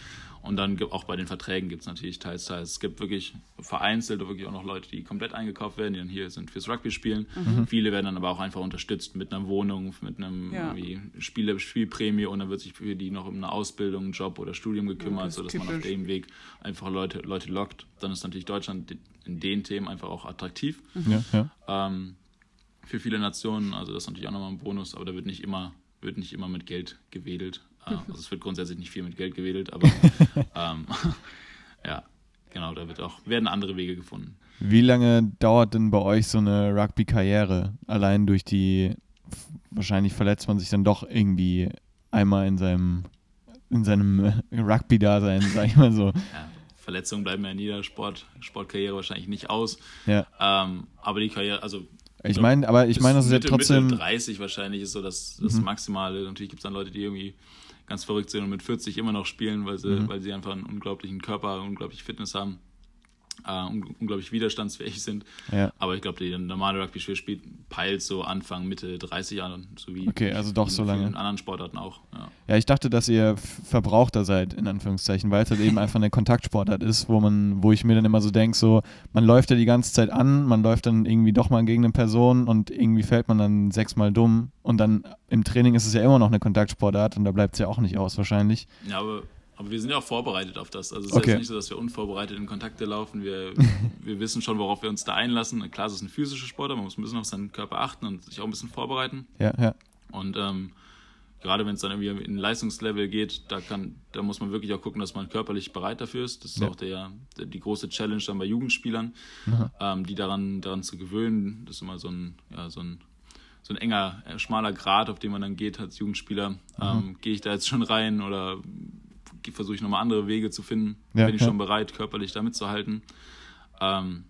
Und dann auch bei den Verträgen gibt es natürlich teils, teils. Es gibt wirklich vereinzelt wirklich auch noch Leute, die komplett eingekauft werden, die dann hier sind fürs Rugby spielen. Mhm. Viele werden dann aber auch einfach unterstützt mit einer Wohnung, mit einem ja. Spiele, Spielprämie und dann wird sich für die noch um eine Ausbildung, Job oder Studium gekümmert, ja, sodass typisch. man auf dem Weg einfach Leute, Leute lockt. Dann ist natürlich Deutschland in den Themen einfach auch attraktiv. Mhm. Ja, ähm, für viele Nationen. Also das ist natürlich auch nochmal ein Bonus, aber da wird nicht immer, wird nicht immer mit Geld gewedelt. Äh, also es wird grundsätzlich nicht viel mit Geld gewedelt, aber ähm, ja, genau, da wird auch, werden andere Wege gefunden. Wie lange dauert denn bei euch so eine Rugby-Karriere? Allein durch die, wahrscheinlich verletzt man sich dann doch irgendwie einmal in seinem, in seinem äh, Rugby-Dasein, sag ich mal so. Ja. Verletzungen bleiben ja in jeder Sport, Sportkarriere wahrscheinlich nicht aus. Ja. Ähm, aber die Karriere, also ich meine, aber ich meine, das ist Mitte, ja trotzdem. Mitte 30 wahrscheinlich ist so das, das mhm. Maximale. Natürlich gibt es dann Leute, die irgendwie ganz verrückt sind und mit 40 immer noch spielen, weil sie, mhm. weil sie einfach einen unglaublichen Körper, unglaubliche Fitness haben äh, unglaublich widerstandsfähig sind. Ja. Aber ich glaube, der normale Rugby-Spieler spielt peilt so Anfang, Mitte 30 an, so wie okay, also doch so lange. in anderen Sportarten auch. Ja. ja, ich dachte, dass ihr Verbrauchter seid, in Anführungszeichen, weil es halt eben einfach eine Kontaktsportart ist, wo man, wo ich mir dann immer so denke, so, man läuft ja die ganze Zeit an, man läuft dann irgendwie doch mal gegen eine Person und irgendwie fällt man dann sechsmal dumm und dann im Training ist es ja immer noch eine Kontaktsportart und da bleibt es ja auch nicht aus wahrscheinlich. Ja, aber aber wir sind ja auch vorbereitet auf das. Also es ist okay. jetzt nicht so, dass wir unvorbereitet in Kontakte laufen. Wir, wir wissen schon, worauf wir uns da einlassen. Klar, es ist ein physischer Sport, man muss ein bisschen auf seinen Körper achten und sich auch ein bisschen vorbereiten. Ja, ja. Und ähm, gerade wenn es dann irgendwie in ein Leistungslevel geht, da, kann, da muss man wirklich auch gucken, dass man körperlich bereit dafür ist. Das ist ja. auch der, der, die große Challenge dann bei Jugendspielern, ähm, die daran, daran zu gewöhnen. Das ist immer so ein, ja, so ein so ein enger, äh, schmaler Grad, auf den man dann geht als Jugendspieler. Ähm, Gehe ich da jetzt schon rein oder versuche ich nochmal andere Wege zu finden. Ja, Bin ich ja. schon bereit, körperlich da mitzuhalten. Ähm,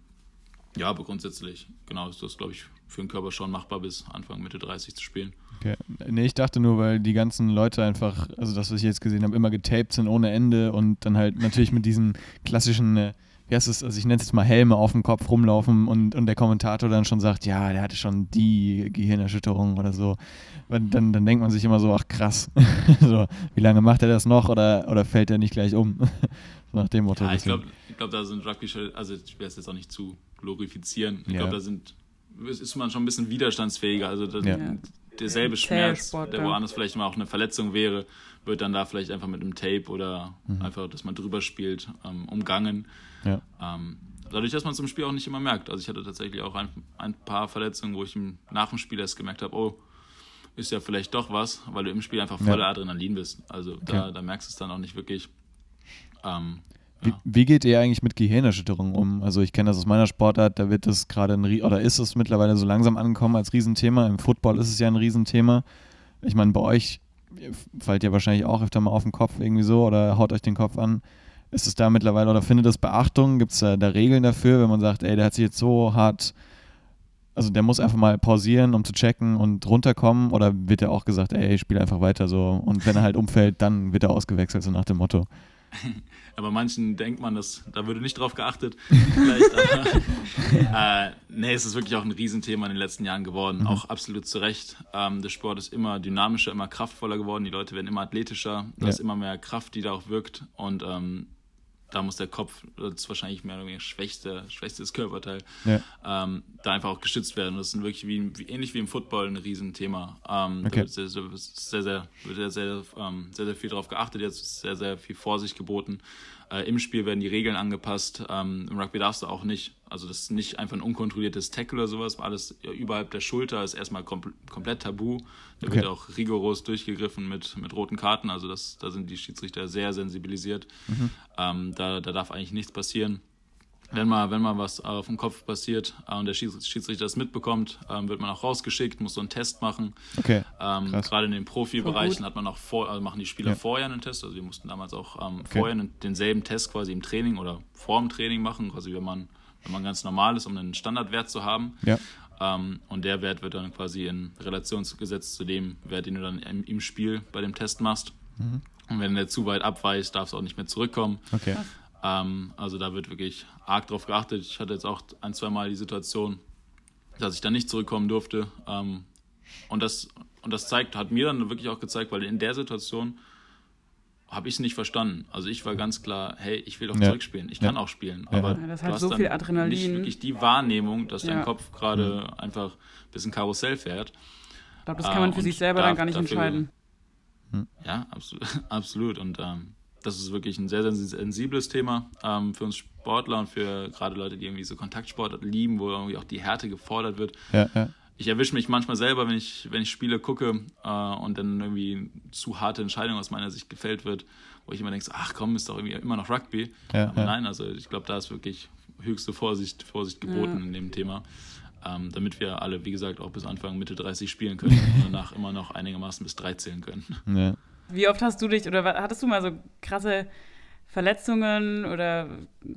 ja, aber grundsätzlich, genau, ist das, glaube ich, für den Körper schon machbar, bis Anfang, Mitte 30 zu spielen. Okay. Nee, ich dachte nur, weil die ganzen Leute einfach, also das, was ich jetzt gesehen habe, immer getaped sind ohne Ende und dann halt natürlich mit diesen klassischen, äh, wie heißt es, also ich nenne es jetzt mal Helme auf dem Kopf rumlaufen und, und der Kommentator dann schon sagt, ja, der hatte schon die Gehirnerschütterung oder so. Dann, dann denkt man sich immer so, ach krass, so, wie lange macht er das noch oder, oder fällt er nicht gleich um? so nach dem Motto. Ja, ich glaube, glaub, da sind Rugby, also ich werde es jetzt auch nicht zu glorifizieren. Ich ja. glaube, da sind, ist man schon ein bisschen widerstandsfähiger. Also das, ja. derselbe Schmerz, der woanders vielleicht mal auch eine Verletzung wäre, wird dann da vielleicht einfach mit einem Tape oder mhm. einfach, dass man drüber spielt, ähm, umgangen. Ja. Ähm, dadurch, dass man es im Spiel auch nicht immer merkt. Also ich hatte tatsächlich auch ein, ein paar Verletzungen, wo ich im, nach dem Spiel erst gemerkt habe, oh, ist ja vielleicht doch was, weil du im Spiel einfach voller ja. Adrenalin bist. Also da, da, merkst du es dann auch nicht wirklich. Ähm, wie, wie, geht ihr eigentlich mit Gehirnerschütterungen um? Also ich kenne das aus meiner Sportart, da wird es gerade ein oder ist es mittlerweile so langsam angekommen als Riesenthema. Im Football ist es ja ein Riesenthema. Ich meine, bei euch fallt ja wahrscheinlich auch öfter mal auf den Kopf irgendwie so oder haut euch den Kopf an. Ist es da mittlerweile oder findet das Beachtung? Gibt es da, da, Regeln dafür, wenn man sagt, ey, der hat sich jetzt so hart, also der muss einfach mal pausieren, um zu checken und runterkommen? Oder wird er auch gesagt, ey, spiel einfach weiter so und wenn er halt umfällt, dann wird er ausgewechselt, so nach dem Motto? Aber manchen denkt man, dass, da würde nicht drauf geachtet. Vielleicht, aber, äh, nee, es ist wirklich auch ein Riesenthema in den letzten Jahren geworden. Mhm. Auch absolut zu Recht. Ähm, der Sport ist immer dynamischer, immer kraftvoller geworden. Die Leute werden immer athletischer. Da ja. ist immer mehr Kraft, die da auch wirkt. Und ähm, da muss der Kopf, das ist wahrscheinlich mehr oder weniger schwächste, schwächstes Körperteil, ja. ähm, da einfach auch geschützt werden. Das ist wirklich wie, wie, ähnlich wie im Football ein Riesenthema. Ähm, okay. Da wird sehr, sehr, sehr, sehr, sehr, ähm, sehr, sehr viel darauf geachtet, jetzt ist sehr, sehr viel Vorsicht geboten. Äh, Im Spiel werden die Regeln angepasst. Ähm, Im Rugby darfst du auch nicht. Also das ist nicht einfach ein unkontrolliertes Tackle oder sowas. Alles überhalb der Schulter ist erstmal kom komplett tabu. Da okay. wird auch rigoros durchgegriffen mit, mit roten Karten. Also das, da sind die Schiedsrichter sehr sensibilisiert. Mhm. Ähm, da, da darf eigentlich nichts passieren wenn mal, wenn mal was auf dem Kopf passiert äh, und der Schiedsrichter das mitbekommt, ähm, wird man auch rausgeschickt, muss so einen Test machen. Okay. Ähm, Gerade in den Profibereichen hat man auch vor, also machen die Spieler ja. vorher einen Test. Also wir mussten damals auch ähm, okay. vorher denselben Test quasi im Training oder vor dem Training machen, quasi wenn man, wenn man ganz normal ist, um einen Standardwert zu haben. Ja. Ähm, und der Wert wird dann quasi in Relation gesetzt zu dem Wert, den du dann im, im Spiel bei dem Test machst. Mhm. Und wenn der zu weit abweicht, darfst du auch nicht mehr zurückkommen. Okay. Ähm, also da wird wirklich arg drauf geachtet. Ich hatte jetzt auch ein, zwei Mal die Situation, dass ich dann nicht zurückkommen durfte. Ähm, und, das, und das zeigt, hat mir dann wirklich auch gezeigt, weil in der Situation habe ich es nicht verstanden. Also ich war ganz klar, hey, ich will doch ja. zurückspielen. Ich kann auch spielen. Aber ja, das hat so viel Adrenalin. nicht wirklich die Wahrnehmung, dass ja. dein Kopf gerade mhm. einfach ein bisschen Karussell fährt. Ich glaube, das kann man für äh, sich selber dann gar nicht dafür, entscheiden. Ja, absolut. absolut. Und ähm, das ist wirklich ein sehr, sehr sensibles Thema ähm, für uns Sportler und für gerade Leute, die irgendwie so Kontaktsport lieben, wo irgendwie auch die Härte gefordert wird. Ja, ja. Ich erwische mich manchmal selber, wenn ich, wenn ich Spiele gucke äh, und dann irgendwie zu harte Entscheidung aus meiner Sicht gefällt wird, wo ich immer denke, ach komm, ist doch irgendwie immer noch Rugby. Ja, Aber nein, also ich glaube, da ist wirklich höchste Vorsicht, Vorsicht geboten in dem Thema. Ähm, damit wir alle, wie gesagt, auch bis Anfang Mitte 30 spielen können und danach immer noch einigermaßen bis drei zählen können. Ja. Wie oft hast du dich oder hattest du mal so krasse Verletzungen oder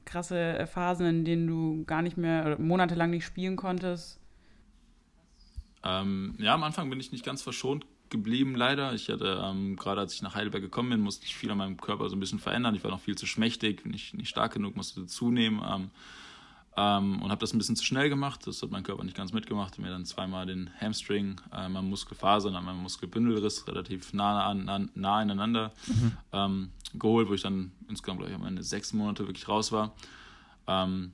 krasse Phasen, in denen du gar nicht mehr oder monatelang nicht spielen konntest? Ähm, ja, am Anfang bin ich nicht ganz verschont geblieben, leider. Ich hatte, ähm, gerade als ich nach Heidelberg gekommen bin, musste ich viel an meinem Körper so ein bisschen verändern. Ich war noch viel zu schmächtig, nicht, nicht stark genug, musste zunehmen. Ähm, ähm, und habe das ein bisschen zu schnell gemacht. Das hat mein Körper nicht ganz mitgemacht. Mir dann zweimal den Hamstring, äh, meine Muskelfaser und mein Muskelbündelriss relativ nah, nah, nah ineinander mhm. ähm, geholt, wo ich dann insgesamt, glaube ich, am Ende sechs Monate wirklich raus war. Ähm,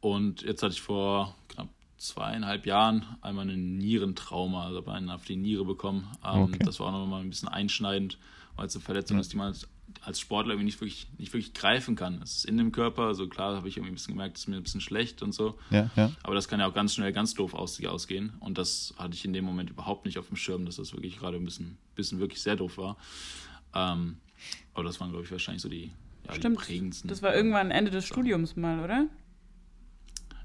und jetzt hatte ich vor knapp zweieinhalb Jahren einmal ein Nierentrauma, also einen auf die Niere bekommen. Ähm, okay. Das war auch nochmal ein bisschen einschneidend, weil es eine Verletzung ja. ist, die man als Sportler irgendwie nicht wirklich, nicht wirklich greifen kann. Es ist in dem Körper, also klar habe ich irgendwie ein bisschen gemerkt, es ist mir ein bisschen schlecht und so. Ja, ja. Aber das kann ja auch ganz schnell ganz doof aus, ausgehen. Und das hatte ich in dem Moment überhaupt nicht auf dem Schirm, dass das wirklich gerade ein bisschen, bisschen wirklich sehr doof war. Ähm, aber das waren, glaube ich, wahrscheinlich so die, ja, Stimmt. die prägendsten. Das war irgendwann Ende des Studiums mal, oder?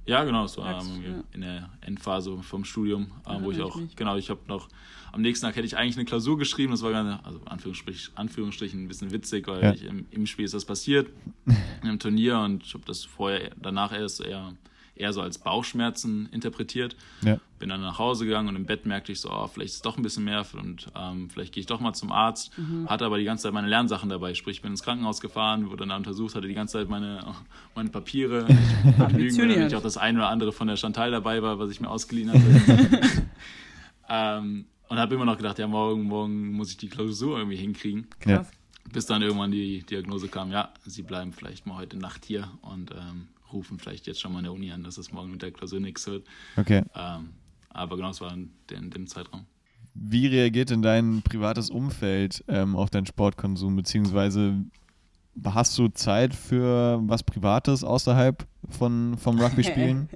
Ja, genau, das war ähm, in der Endphase vom Studium, ähm, wo ich auch, ich genau, ich habe noch, am nächsten Tag hätte ich eigentlich eine Klausur geschrieben, das war ganz, also Anführungsstrich, Anführungsstrichen ein bisschen witzig, weil ja. ich, im, im, Spiel ist das passiert, im Turnier und ich habe das vorher, danach erst eher, eher so als Bauchschmerzen interpretiert. Ja. Bin dann nach Hause gegangen und im Bett merkte ich so, oh, vielleicht ist es doch ein bisschen mehr und ähm, vielleicht gehe ich doch mal zum Arzt. Mhm. Hatte aber die ganze Zeit meine Lernsachen dabei, sprich, ich bin ins Krankenhaus gefahren, wurde dann untersucht, hatte die ganze Zeit meine, meine Papiere. Ich lügen, damit ich auch das eine oder andere von der Chantal dabei war, was ich mir ausgeliehen hatte. ähm, und habe immer noch gedacht, ja, morgen, morgen muss ich die Klausur irgendwie hinkriegen. Krass. Bis dann irgendwann die Diagnose kam, ja, sie bleiben vielleicht mal heute Nacht hier und ähm, rufen vielleicht jetzt schon mal in der Uni an, dass es morgen mit der Klausur nichts wird. Okay. Ähm, aber genau, es war in, in, dem Zeitraum. Wie reagiert denn dein privates Umfeld ähm, auf deinen Sportkonsum, beziehungsweise hast du Zeit für was Privates außerhalb von, vom Rugby-Spielen?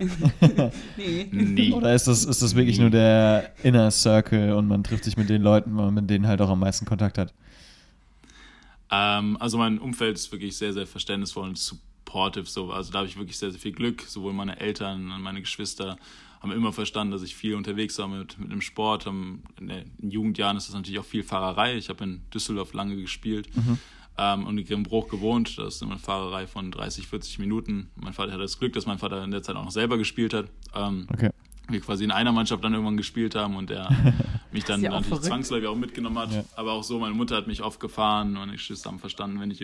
nee. nee. Oder ist das, ist das wirklich nee. nur der Inner Circle und man trifft sich mit den Leuten, weil man mit denen halt auch am meisten Kontakt hat? Ähm, also mein Umfeld ist wirklich sehr, sehr verständnisvoll und supportive. So. Also da habe ich wirklich sehr, sehr viel Glück. Sowohl meine Eltern und meine Geschwister haben immer verstanden, dass ich viel unterwegs war mit, mit dem Sport. In den Jugendjahren ist das natürlich auch viel Fahrerei. Ich habe in Düsseldorf lange gespielt. Mhm ähm, und in Grimmbruch gewohnt. Das ist eine Fahrerei von 30, 40 Minuten. Mein Vater hatte das Glück, dass mein Vater in der Zeit auch noch selber gespielt hat. Ähm, okay. Wir quasi in einer Mannschaft dann irgendwann gespielt haben und er mich dann ja natürlich zwangsläufig auch mitgenommen hat. Ja. Aber auch so, meine Mutter hat mich oft gefahren und ich haben verstanden, wenn ich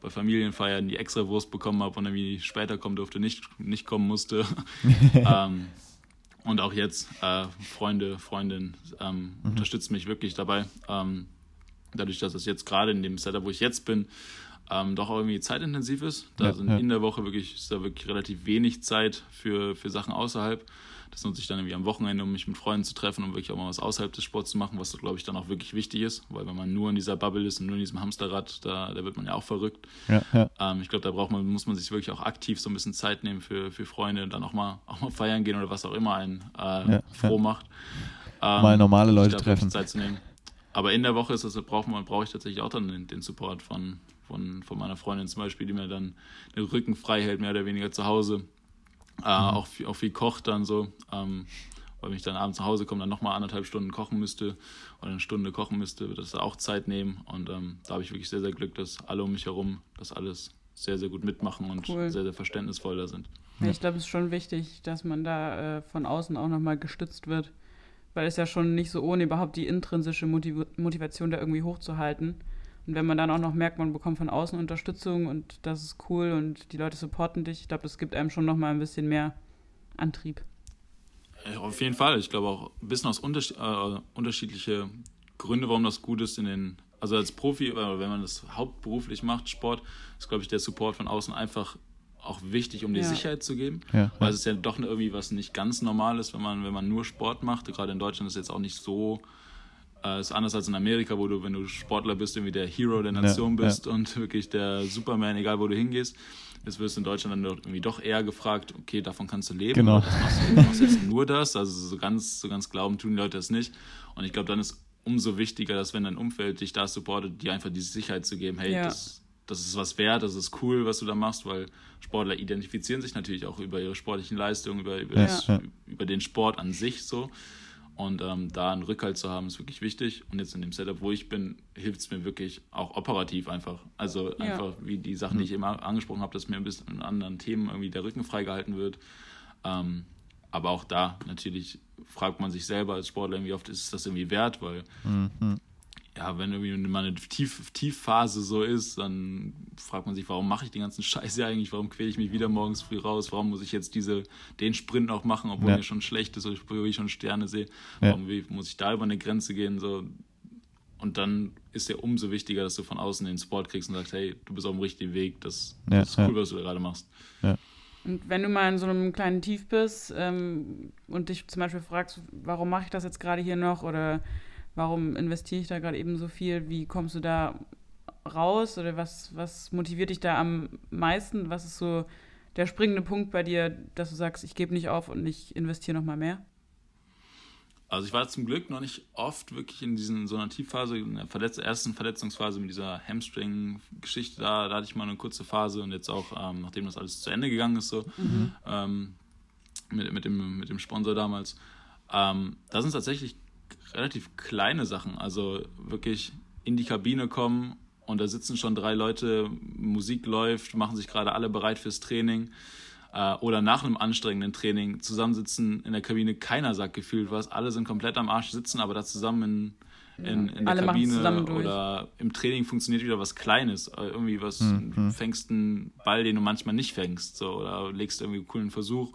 bei Familienfeiern die extra Wurst bekommen habe und irgendwie später kommen durfte, nicht, nicht kommen musste. ähm, und auch jetzt, äh, Freunde, Freundin ähm, mhm. unterstützen mich wirklich dabei. Ähm, dadurch, dass es jetzt gerade in dem Setup, wo ich jetzt bin, ähm, doch irgendwie zeitintensiv ist. Da ja, sind ja. in der Woche wirklich, ist da wirklich relativ wenig Zeit für, für Sachen außerhalb. Das nutze ich dann irgendwie am Wochenende, um mich mit Freunden zu treffen, um wirklich auch mal was außerhalb des Sports zu machen, was, glaube ich, dann auch wirklich wichtig ist, weil wenn man nur in dieser Bubble ist und nur in diesem Hamsterrad, da, da wird man ja auch verrückt. Ja, ja. Ähm, ich glaube, da braucht man, muss man sich wirklich auch aktiv so ein bisschen Zeit nehmen für, für Freunde und dann auch mal, auch mal feiern gehen oder was auch immer einen äh, froh macht. Ähm, mal normale Leute treffen. Zeit zu nehmen. Aber in der Woche ist das, brauche brauch ich tatsächlich auch dann den, den, Support von, von, von meiner Freundin zum Beispiel, die mir dann den Rücken frei hält, mehr oder weniger zu Hause. Äh, mhm. auch, viel, auch viel kocht dann so. Ähm, weil wenn ich dann abends nach Hause komme, dann nochmal anderthalb Stunden kochen müsste oder eine Stunde kochen müsste, wird das auch Zeit nehmen. Und ähm, da habe ich wirklich sehr, sehr Glück, dass alle um mich herum das alles sehr, sehr gut mitmachen und cool. sehr, sehr verständnisvoll da sind. Ja, ich glaube, es ist schon wichtig, dass man da äh, von außen auch nochmal gestützt wird weil es ja schon nicht so ohne überhaupt die intrinsische Motiv Motivation da irgendwie hochzuhalten. Und wenn man dann auch noch merkt, man bekommt von außen Unterstützung und das ist cool und die Leute supporten dich, ich glaube, das gibt einem schon noch mal ein bisschen mehr Antrieb. Ja, auf jeden Fall. Ich glaube auch ein bisschen aus unterschied äh, unterschiedliche Gründe, warum das gut ist in den, also als Profi, wenn man das hauptberuflich macht, Sport, ist glaube ich der Support von außen einfach auch wichtig, um dir ja. Sicherheit zu geben. Ja, weil es ist ja doch irgendwie was nicht ganz Normales, wenn man, wenn man nur Sport macht. Gerade in Deutschland ist es jetzt auch nicht so. Äh, ist anders als in Amerika, wo du, wenn du Sportler bist, irgendwie der Hero der Nation bist und wirklich der Superman, egal wo du hingehst. Jetzt wirst du in Deutschland dann irgendwie doch eher gefragt, okay, davon kannst du leben. Genau. Das machst du, du machst jetzt nur das. Also so ganz, so ganz glauben tun die Leute das nicht. Und ich glaube, dann ist umso wichtiger, dass wenn dein Umfeld dich da supportet, dir einfach diese Sicherheit zu geben, hey, das das ist was wert, das ist cool, was du da machst, weil Sportler identifizieren sich natürlich auch über ihre sportlichen Leistungen, über, über, ja. das, über den Sport an sich so. Und ähm, da einen Rückhalt zu haben, ist wirklich wichtig. Und jetzt in dem Setup, wo ich bin, hilft es mir wirklich auch operativ einfach. Also ja. einfach wie die Sachen, die ich immer angesprochen habe, dass mir ein bisschen in anderen Themen irgendwie der Rücken freigehalten wird. Ähm, aber auch da natürlich fragt man sich selber als Sportler, wie oft ist das irgendwie wert, weil mhm ja, wenn irgendwie mal eine Tief Tiefphase so ist, dann fragt man sich, warum mache ich den ganzen Scheiß ja eigentlich? Warum quäle ich mich wieder morgens früh raus? Warum muss ich jetzt diese, den Sprint noch machen, obwohl ja. mir schon schlecht ist, obwohl ich schon Sterne sehe? Warum ja. muss ich da über eine Grenze gehen? So. Und dann ist ja umso wichtiger, dass du von außen den Support kriegst und sagst, hey, du bist auf dem richtigen Weg, das, ja, das ist cool, was du da gerade machst. Und wenn du mal in so einem kleinen Tief bist ähm, und dich zum Beispiel fragst, warum mache ich das jetzt gerade hier noch oder warum investiere ich da gerade eben so viel? Wie kommst du da raus oder was, was motiviert dich da am meisten? Was ist so der springende Punkt bei dir, dass du sagst, ich gebe nicht auf und ich investiere noch mal mehr? Also ich war zum Glück noch nicht oft wirklich in diesen, so einer Tiefphase, in der Verletz ersten Verletzungsphase mit dieser Hamstring-Geschichte, da, da, hatte ich mal eine kurze Phase und jetzt auch, ähm, nachdem das alles zu Ende gegangen ist, so mhm. ähm, mit, mit, dem, mit dem Sponsor damals, ähm, da sind tatsächlich relativ kleine Sachen. Also wirklich in die Kabine kommen und da sitzen schon drei Leute, Musik läuft, machen sich gerade alle bereit fürs Training. Äh, oder nach einem anstrengenden Training zusammensitzen in der Kabine, keiner sagt gefühlt was, alle sind komplett am Arsch sitzen, aber da zusammen in, in, in der Alle Kabine oder im Training funktioniert wieder was Kleines. Äh, irgendwie was, mhm. du fängst einen Ball, den du manchmal nicht fängst, so, oder legst irgendwie einen coolen Versuch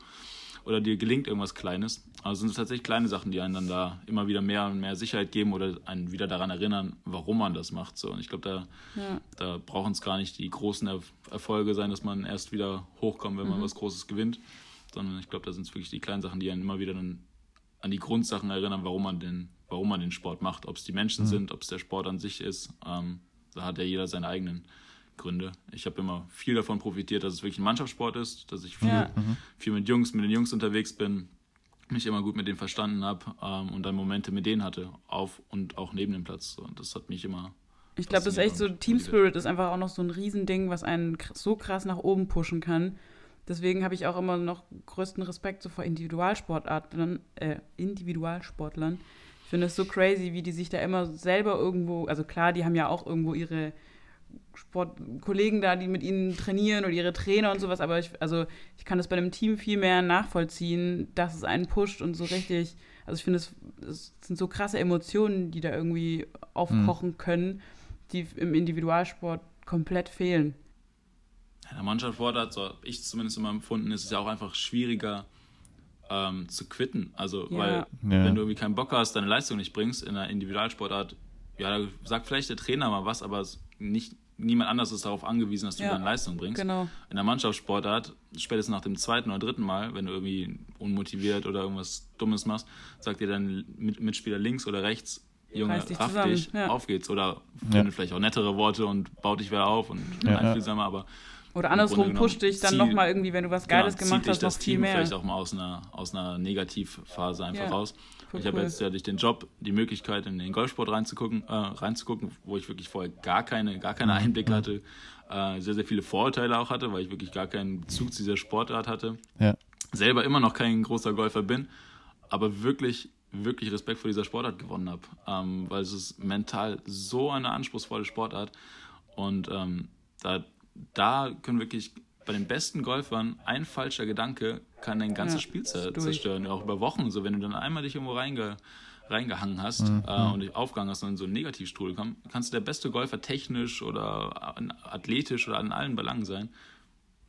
oder dir gelingt irgendwas Kleines. Also sind es tatsächlich kleine Sachen, die einen dann da immer wieder mehr und mehr Sicherheit geben oder einen wieder daran erinnern, warum man das macht. So. Und ich glaube, da, ja. da brauchen es gar nicht die großen er Erfolge sein, dass man erst wieder hochkommt, wenn man mhm. was Großes gewinnt, sondern ich glaube, da sind es wirklich die kleinen Sachen, die einen immer wieder dann an die Grundsachen erinnern, warum man den, warum man den Sport macht. Ob es die Menschen mhm. sind, ob es der Sport an sich ist. Ähm, da hat ja jeder seine eigenen Gründe. Ich habe immer viel davon profitiert, dass es wirklich ein Mannschaftssport ist, dass ich viel, ja. Mhm. viel mit Jungs, mit den Jungs unterwegs bin, mich immer gut mit denen verstanden habe ähm, und dann Momente mit denen hatte, auf und auch neben dem Platz. Und das hat mich immer. Ich glaube, das ist echt so, Team Spirit ist einfach auch noch so ein Riesending, was einen so krass nach oben pushen kann. Deswegen habe ich auch immer noch größten Respekt so vor Individualsportartlern, äh, Individualsportlern. Ich finde es so crazy, wie die sich da immer selber irgendwo, also klar, die haben ja auch irgendwo ihre Sportkollegen da, die mit ihnen trainieren oder ihre Trainer und sowas, aber ich, also ich kann das bei einem Team viel mehr nachvollziehen, dass es einen pusht und so richtig, also ich finde, es, es, sind so krasse Emotionen, die da irgendwie aufkochen mhm. können, die im Individualsport komplett fehlen. In der Mannschaftssportart, so habe ich zumindest immer empfunden, ist es ja auch einfach schwieriger ähm, zu quitten. Also, ja. weil ja. wenn du irgendwie keinen Bock hast, deine Leistung nicht bringst in einer Individualsportart, ja, da sagt vielleicht der Trainer mal was, aber nicht, niemand anders ist darauf angewiesen, dass du ja, deine Leistung bringst. Genau. In der Mannschaftssportart, spätestens nach dem zweiten oder dritten Mal, wenn du irgendwie unmotiviert oder irgendwas Dummes machst, sagt dir dein Mitspieler links oder rechts, Junge, dich raff zusammen. dich, ja. auf geht's. Oder findet vielleicht auch nettere Worte und baut dich wieder auf und ja, einfühlsamer, aber oder andersrum pusht dich dann nochmal irgendwie, wenn du was Geiles genau, gemacht hast, noch viel mehr. vielleicht auch mal aus einer, aus einer Negativphase einfach raus. Ich habe jetzt ja durch den Job die Möglichkeit, in den Golfsport reinzugucken, äh, reinzugucken, wo ich wirklich vorher gar keine, gar keine Einblicke mhm. hatte, äh, sehr, sehr viele Vorurteile auch hatte, weil ich wirklich gar keinen Bezug zu dieser Sportart hatte. Ja. Selber immer noch kein großer Golfer bin, aber wirklich, wirklich Respekt vor dieser Sportart gewonnen habe, ähm, weil es ist mental so eine anspruchsvolle Sportart und ähm, da, da können wirklich bei den besten Golfern ein falscher Gedanke kann dein ganzes ja, Spiel zerstören, auch über Wochen. So, wenn du dann einmal dich irgendwo reinge, reingehangen hast mhm. äh, und dich aufgegangen hast und in so einen Negativstrudel kommst, kannst du der beste Golfer technisch oder athletisch oder an allen Belangen sein.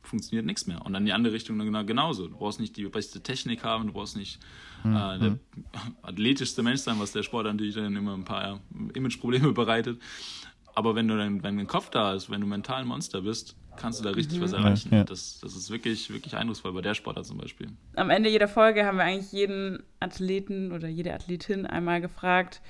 Funktioniert nichts mehr. Und dann die andere Richtung genau, genauso. Du brauchst nicht die beste Technik haben, du brauchst nicht mhm. äh, der athletischste Mensch sein, was der Sport natürlich dann immer ein paar Imageprobleme bereitet. Aber wenn du dein, wenn dein Kopf da ist, wenn du mental ein Monster bist, kannst du da richtig mhm. was erreichen. Ja, ja. Das, das ist wirklich, wirklich eindrucksvoll bei der Sportart zum Beispiel. Am Ende jeder Folge haben wir eigentlich jeden Athleten oder jede Athletin einmal gefragt,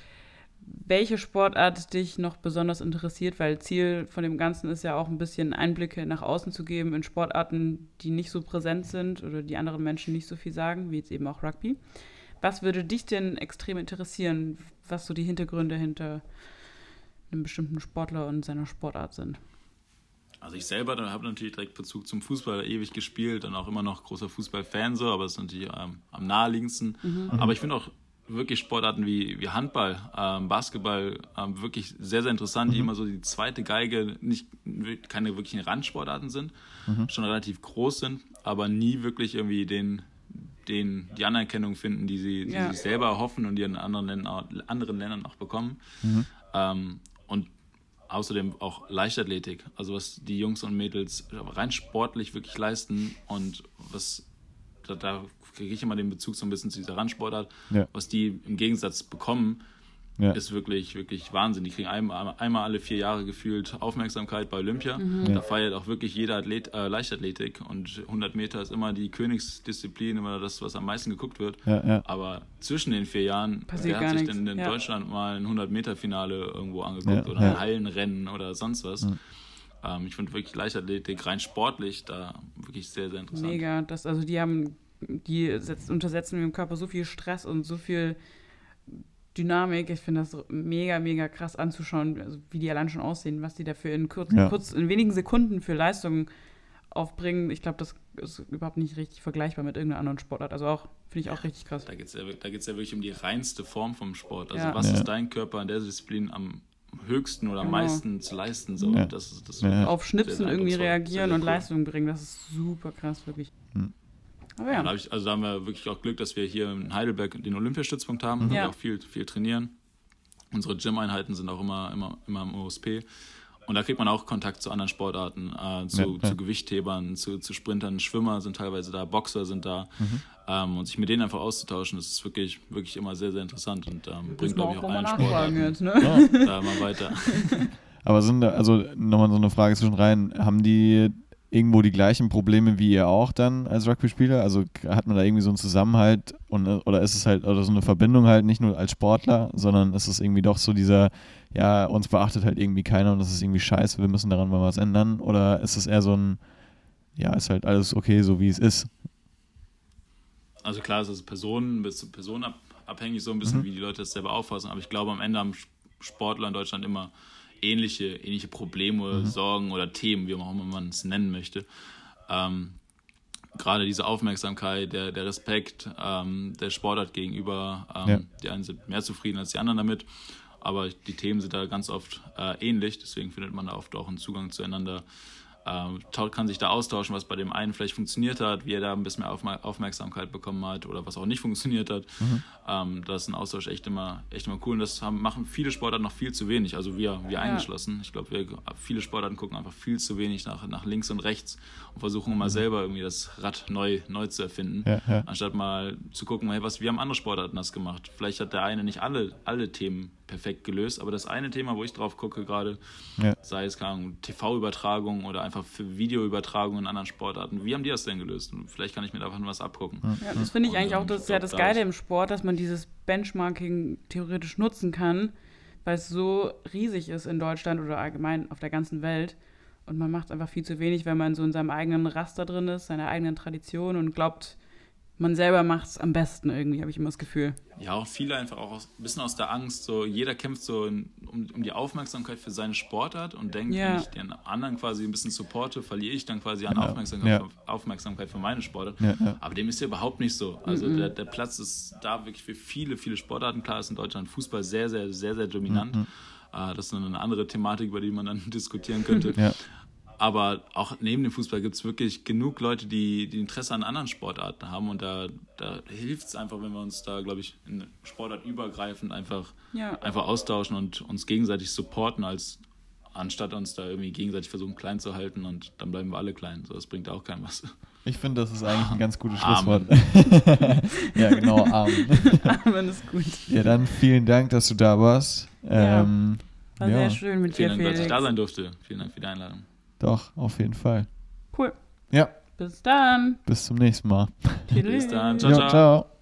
welche Sportart dich noch besonders interessiert, weil Ziel von dem Ganzen ist ja auch ein bisschen Einblicke nach außen zu geben in Sportarten, die nicht so präsent sind oder die anderen Menschen nicht so viel sagen, wie jetzt eben auch Rugby. Was würde dich denn extrem interessieren, was so die Hintergründe hinter einem bestimmten Sportler und seiner Sportart sind? Also ich selber habe natürlich direkt Bezug zum Fußball ewig gespielt und auch immer noch großer Fußballfan so, aber es ist natürlich ähm, am naheliegendsten. Mhm. Aber ich finde auch wirklich Sportarten wie, wie Handball, ähm, Basketball ähm, wirklich sehr, sehr interessant, mhm. die immer so die zweite Geige, nicht keine wirklichen Randsportarten sind, mhm. schon relativ groß sind, aber nie wirklich irgendwie den, den, die Anerkennung finden, die sie, die ja. sich selber erhoffen und die in anderen Ländern, anderen Ländern auch bekommen. Mhm. Ähm, außerdem auch Leichtathletik, also was die Jungs und Mädels rein sportlich wirklich leisten und was da, da kriege ich immer den Bezug so ein bisschen zu dieser Randsportart, ja. was die im Gegensatz bekommen, ja. ist wirklich, wirklich Wahnsinn. Die kriegen einmal, einmal alle vier Jahre gefühlt Aufmerksamkeit bei Olympia. Mhm. Da feiert auch wirklich jeder Athlet, äh, Leichtathletik und 100 Meter ist immer die Königsdisziplin, immer das, was am meisten geguckt wird. Ja, Aber zwischen den vier Jahren, Passiert wer hat sich denn in Deutschland mal ein 100-Meter-Finale irgendwo angeguckt oder ein Hallenrennen oder sonst was? Ähm, ich finde wirklich Leichtathletik rein sportlich da wirklich sehr, sehr interessant. Mega, das, also die haben, die setzt, untersetzen im Körper so viel Stress und so viel Dynamik. Ich finde das mega, mega krass anzuschauen, also wie die allein schon aussehen, was die dafür in, kurz, ja. kurz, in wenigen Sekunden für Leistungen aufbringen. Ich glaube, das ist überhaupt nicht richtig vergleichbar mit irgendeiner anderen Sportart. Also auch, finde ich auch richtig krass. Da geht es ja, ja wirklich um die reinste Form vom Sport. Also ja. was ist dein Körper in der Disziplin am höchsten oder am genau. meisten zu leisten? So. Das, das Auf Schnipsen irgendwie reagieren cool. und Leistung bringen, das ist super krass, wirklich. Hm. Aber ja. Da ich, also da haben wir wirklich auch Glück, dass wir hier in Heidelberg den Olympiastützpunkt haben, mhm. wo wir auch viel, viel trainieren. Unsere Gym-Einheiten sind auch immer, immer, immer im OSP. Und da kriegt man auch Kontakt zu anderen Sportarten, äh, zu, ja, ja. zu Gewichthebern, zu, zu Sprintern, Schwimmer sind teilweise da, Boxer sind da. Mhm. Ähm, und sich mit denen einfach auszutauschen, das ist wirklich, wirklich immer sehr, sehr interessant und ähm, bringt, glaube ich, auch allen Sportarten jetzt, ne? ja. da mal weiter. Aber sind da, also nochmal so eine Frage zwischen rein, haben die irgendwo die gleichen Probleme wie ihr auch dann als Rugby-Spieler? Also hat man da irgendwie so einen Zusammenhalt und, oder ist es halt, oder so eine Verbindung halt nicht nur als Sportler, sondern ist es irgendwie doch so dieser, ja, uns beachtet halt irgendwie keiner und das ist irgendwie scheiße, wir müssen daran mal was ändern? Oder ist es eher so ein, ja, ist halt alles okay, so wie es ist? Also klar, es ist Personen, bis personenabhängig so ein bisschen, mhm. wie die Leute das selber auffassen, aber ich glaube, am Ende haben Sportler in Deutschland immer ähnliche, ähnliche Probleme, mhm. Sorgen oder Themen, wie auch immer man es nennen möchte. Ähm, gerade diese Aufmerksamkeit, der, der Respekt ähm, der Sportart gegenüber, ähm, ja. die einen sind mehr zufrieden als die anderen damit, aber die Themen sind da ganz oft äh, ähnlich, deswegen findet man da oft auch einen Zugang zueinander ähm, kann sich da austauschen, was bei dem einen vielleicht funktioniert hat, wie er da ein bisschen mehr Aufmerksamkeit bekommen hat oder was auch nicht funktioniert hat. Mhm. Ähm, das ist ein Austausch echt immer, echt immer cool und das haben, machen viele Sportarten noch viel zu wenig, also wir, wir ja. eingeschlossen. Ich glaube, viele Sportarten gucken einfach viel zu wenig nach, nach links und rechts und versuchen immer mhm. selber irgendwie das Rad neu, neu zu erfinden, ja, ja. anstatt mal zu gucken, hey, was, wie haben andere Sportarten das gemacht? Vielleicht hat der eine nicht alle, alle Themen perfekt gelöst. Aber das eine Thema, wo ich drauf gucke gerade, ja. sei es TV-Übertragung oder einfach für Videoübertragung in anderen Sportarten, wie haben die das denn gelöst? Und vielleicht kann ich mir davon was abgucken. Ja, das finde ich eigentlich auch das, ja das Geile im Sport, dass man dieses Benchmarking theoretisch nutzen kann, weil es so riesig ist in Deutschland oder allgemein auf der ganzen Welt. Und man macht einfach viel zu wenig, wenn man so in seinem eigenen Raster drin ist, seiner eigenen Tradition und glaubt, man selber macht es am besten irgendwie, habe ich immer das Gefühl. Ja, auch viele einfach auch aus, ein bisschen aus der Angst, so jeder kämpft so in, um, um die Aufmerksamkeit für seine Sportart und denkt, ja. wenn ich den anderen quasi ein bisschen supporte, verliere ich dann quasi an ja. Aufmerksamkeit, ja. Aufmerksamkeit für meine Sportart. Aber dem ist ja überhaupt nicht so. Also mhm. der, der Platz ist da wirklich für viele, viele Sportarten. Klar ist in Deutschland Fußball sehr, sehr, sehr, sehr dominant. Mhm. Uh, das ist eine andere Thematik, über die man dann diskutieren könnte. Aber auch neben dem Fußball gibt es wirklich genug Leute, die, die Interesse an anderen Sportarten haben. Und da, da hilft es einfach, wenn wir uns da, glaube ich, in Sportart übergreifend einfach, ja. einfach austauschen und uns gegenseitig supporten, als anstatt uns da irgendwie gegenseitig versuchen, klein zu halten. Und dann bleiben wir alle klein. So, das bringt auch keinem was. Ich finde, das ist eigentlich ein ganz gutes Schlusswort. ja, genau, Amen. Amen ist gut. Ja, dann vielen Dank, dass du da warst. Ja, ähm, war ja. sehr schön mit vielen dir, Dank, dass ich da sein durfte. Vielen Dank für die Einladung. Doch, auf jeden Fall. Cool. Ja. Bis dann. Bis zum nächsten Mal. Bis dann. Ciao, ciao. ciao.